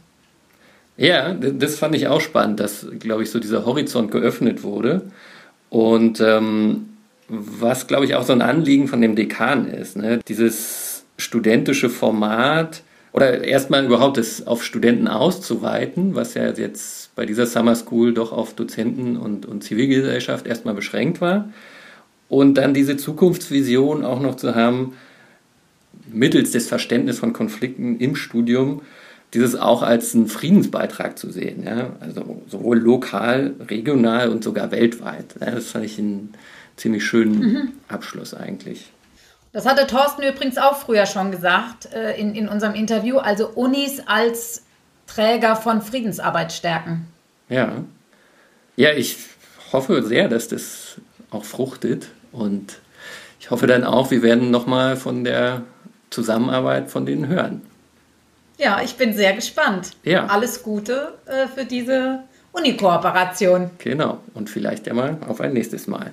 Ja, das fand ich auch spannend, dass, glaube ich, so dieser Horizont geöffnet wurde. Und ähm, was, glaube ich, auch so ein Anliegen von dem Dekan ist, ne? dieses studentische Format oder erstmal überhaupt das auf Studenten auszuweiten, was ja jetzt bei dieser Summer School doch auf Dozenten und, und Zivilgesellschaft erstmal beschränkt war. Und dann diese Zukunftsvision auch noch zu haben, mittels des Verständnisses von Konflikten im Studium, dieses auch als einen Friedensbeitrag zu sehen. Ja? Also sowohl lokal, regional und sogar weltweit. Ja? Das fand ich einen ziemlich schönen mhm. Abschluss eigentlich. Das hatte Thorsten übrigens auch früher schon gesagt äh, in, in unserem Interview. Also Unis als Träger von Friedensarbeit stärken. Ja. Ja, ich hoffe sehr, dass das auch fruchtet. Und ich hoffe dann auch, wir werden nochmal von der Zusammenarbeit von denen hören. Ja, ich bin sehr gespannt. Ja. Alles Gute äh, für diese Uni-Kooperation. Genau. Und vielleicht ja mal auf ein nächstes Mal.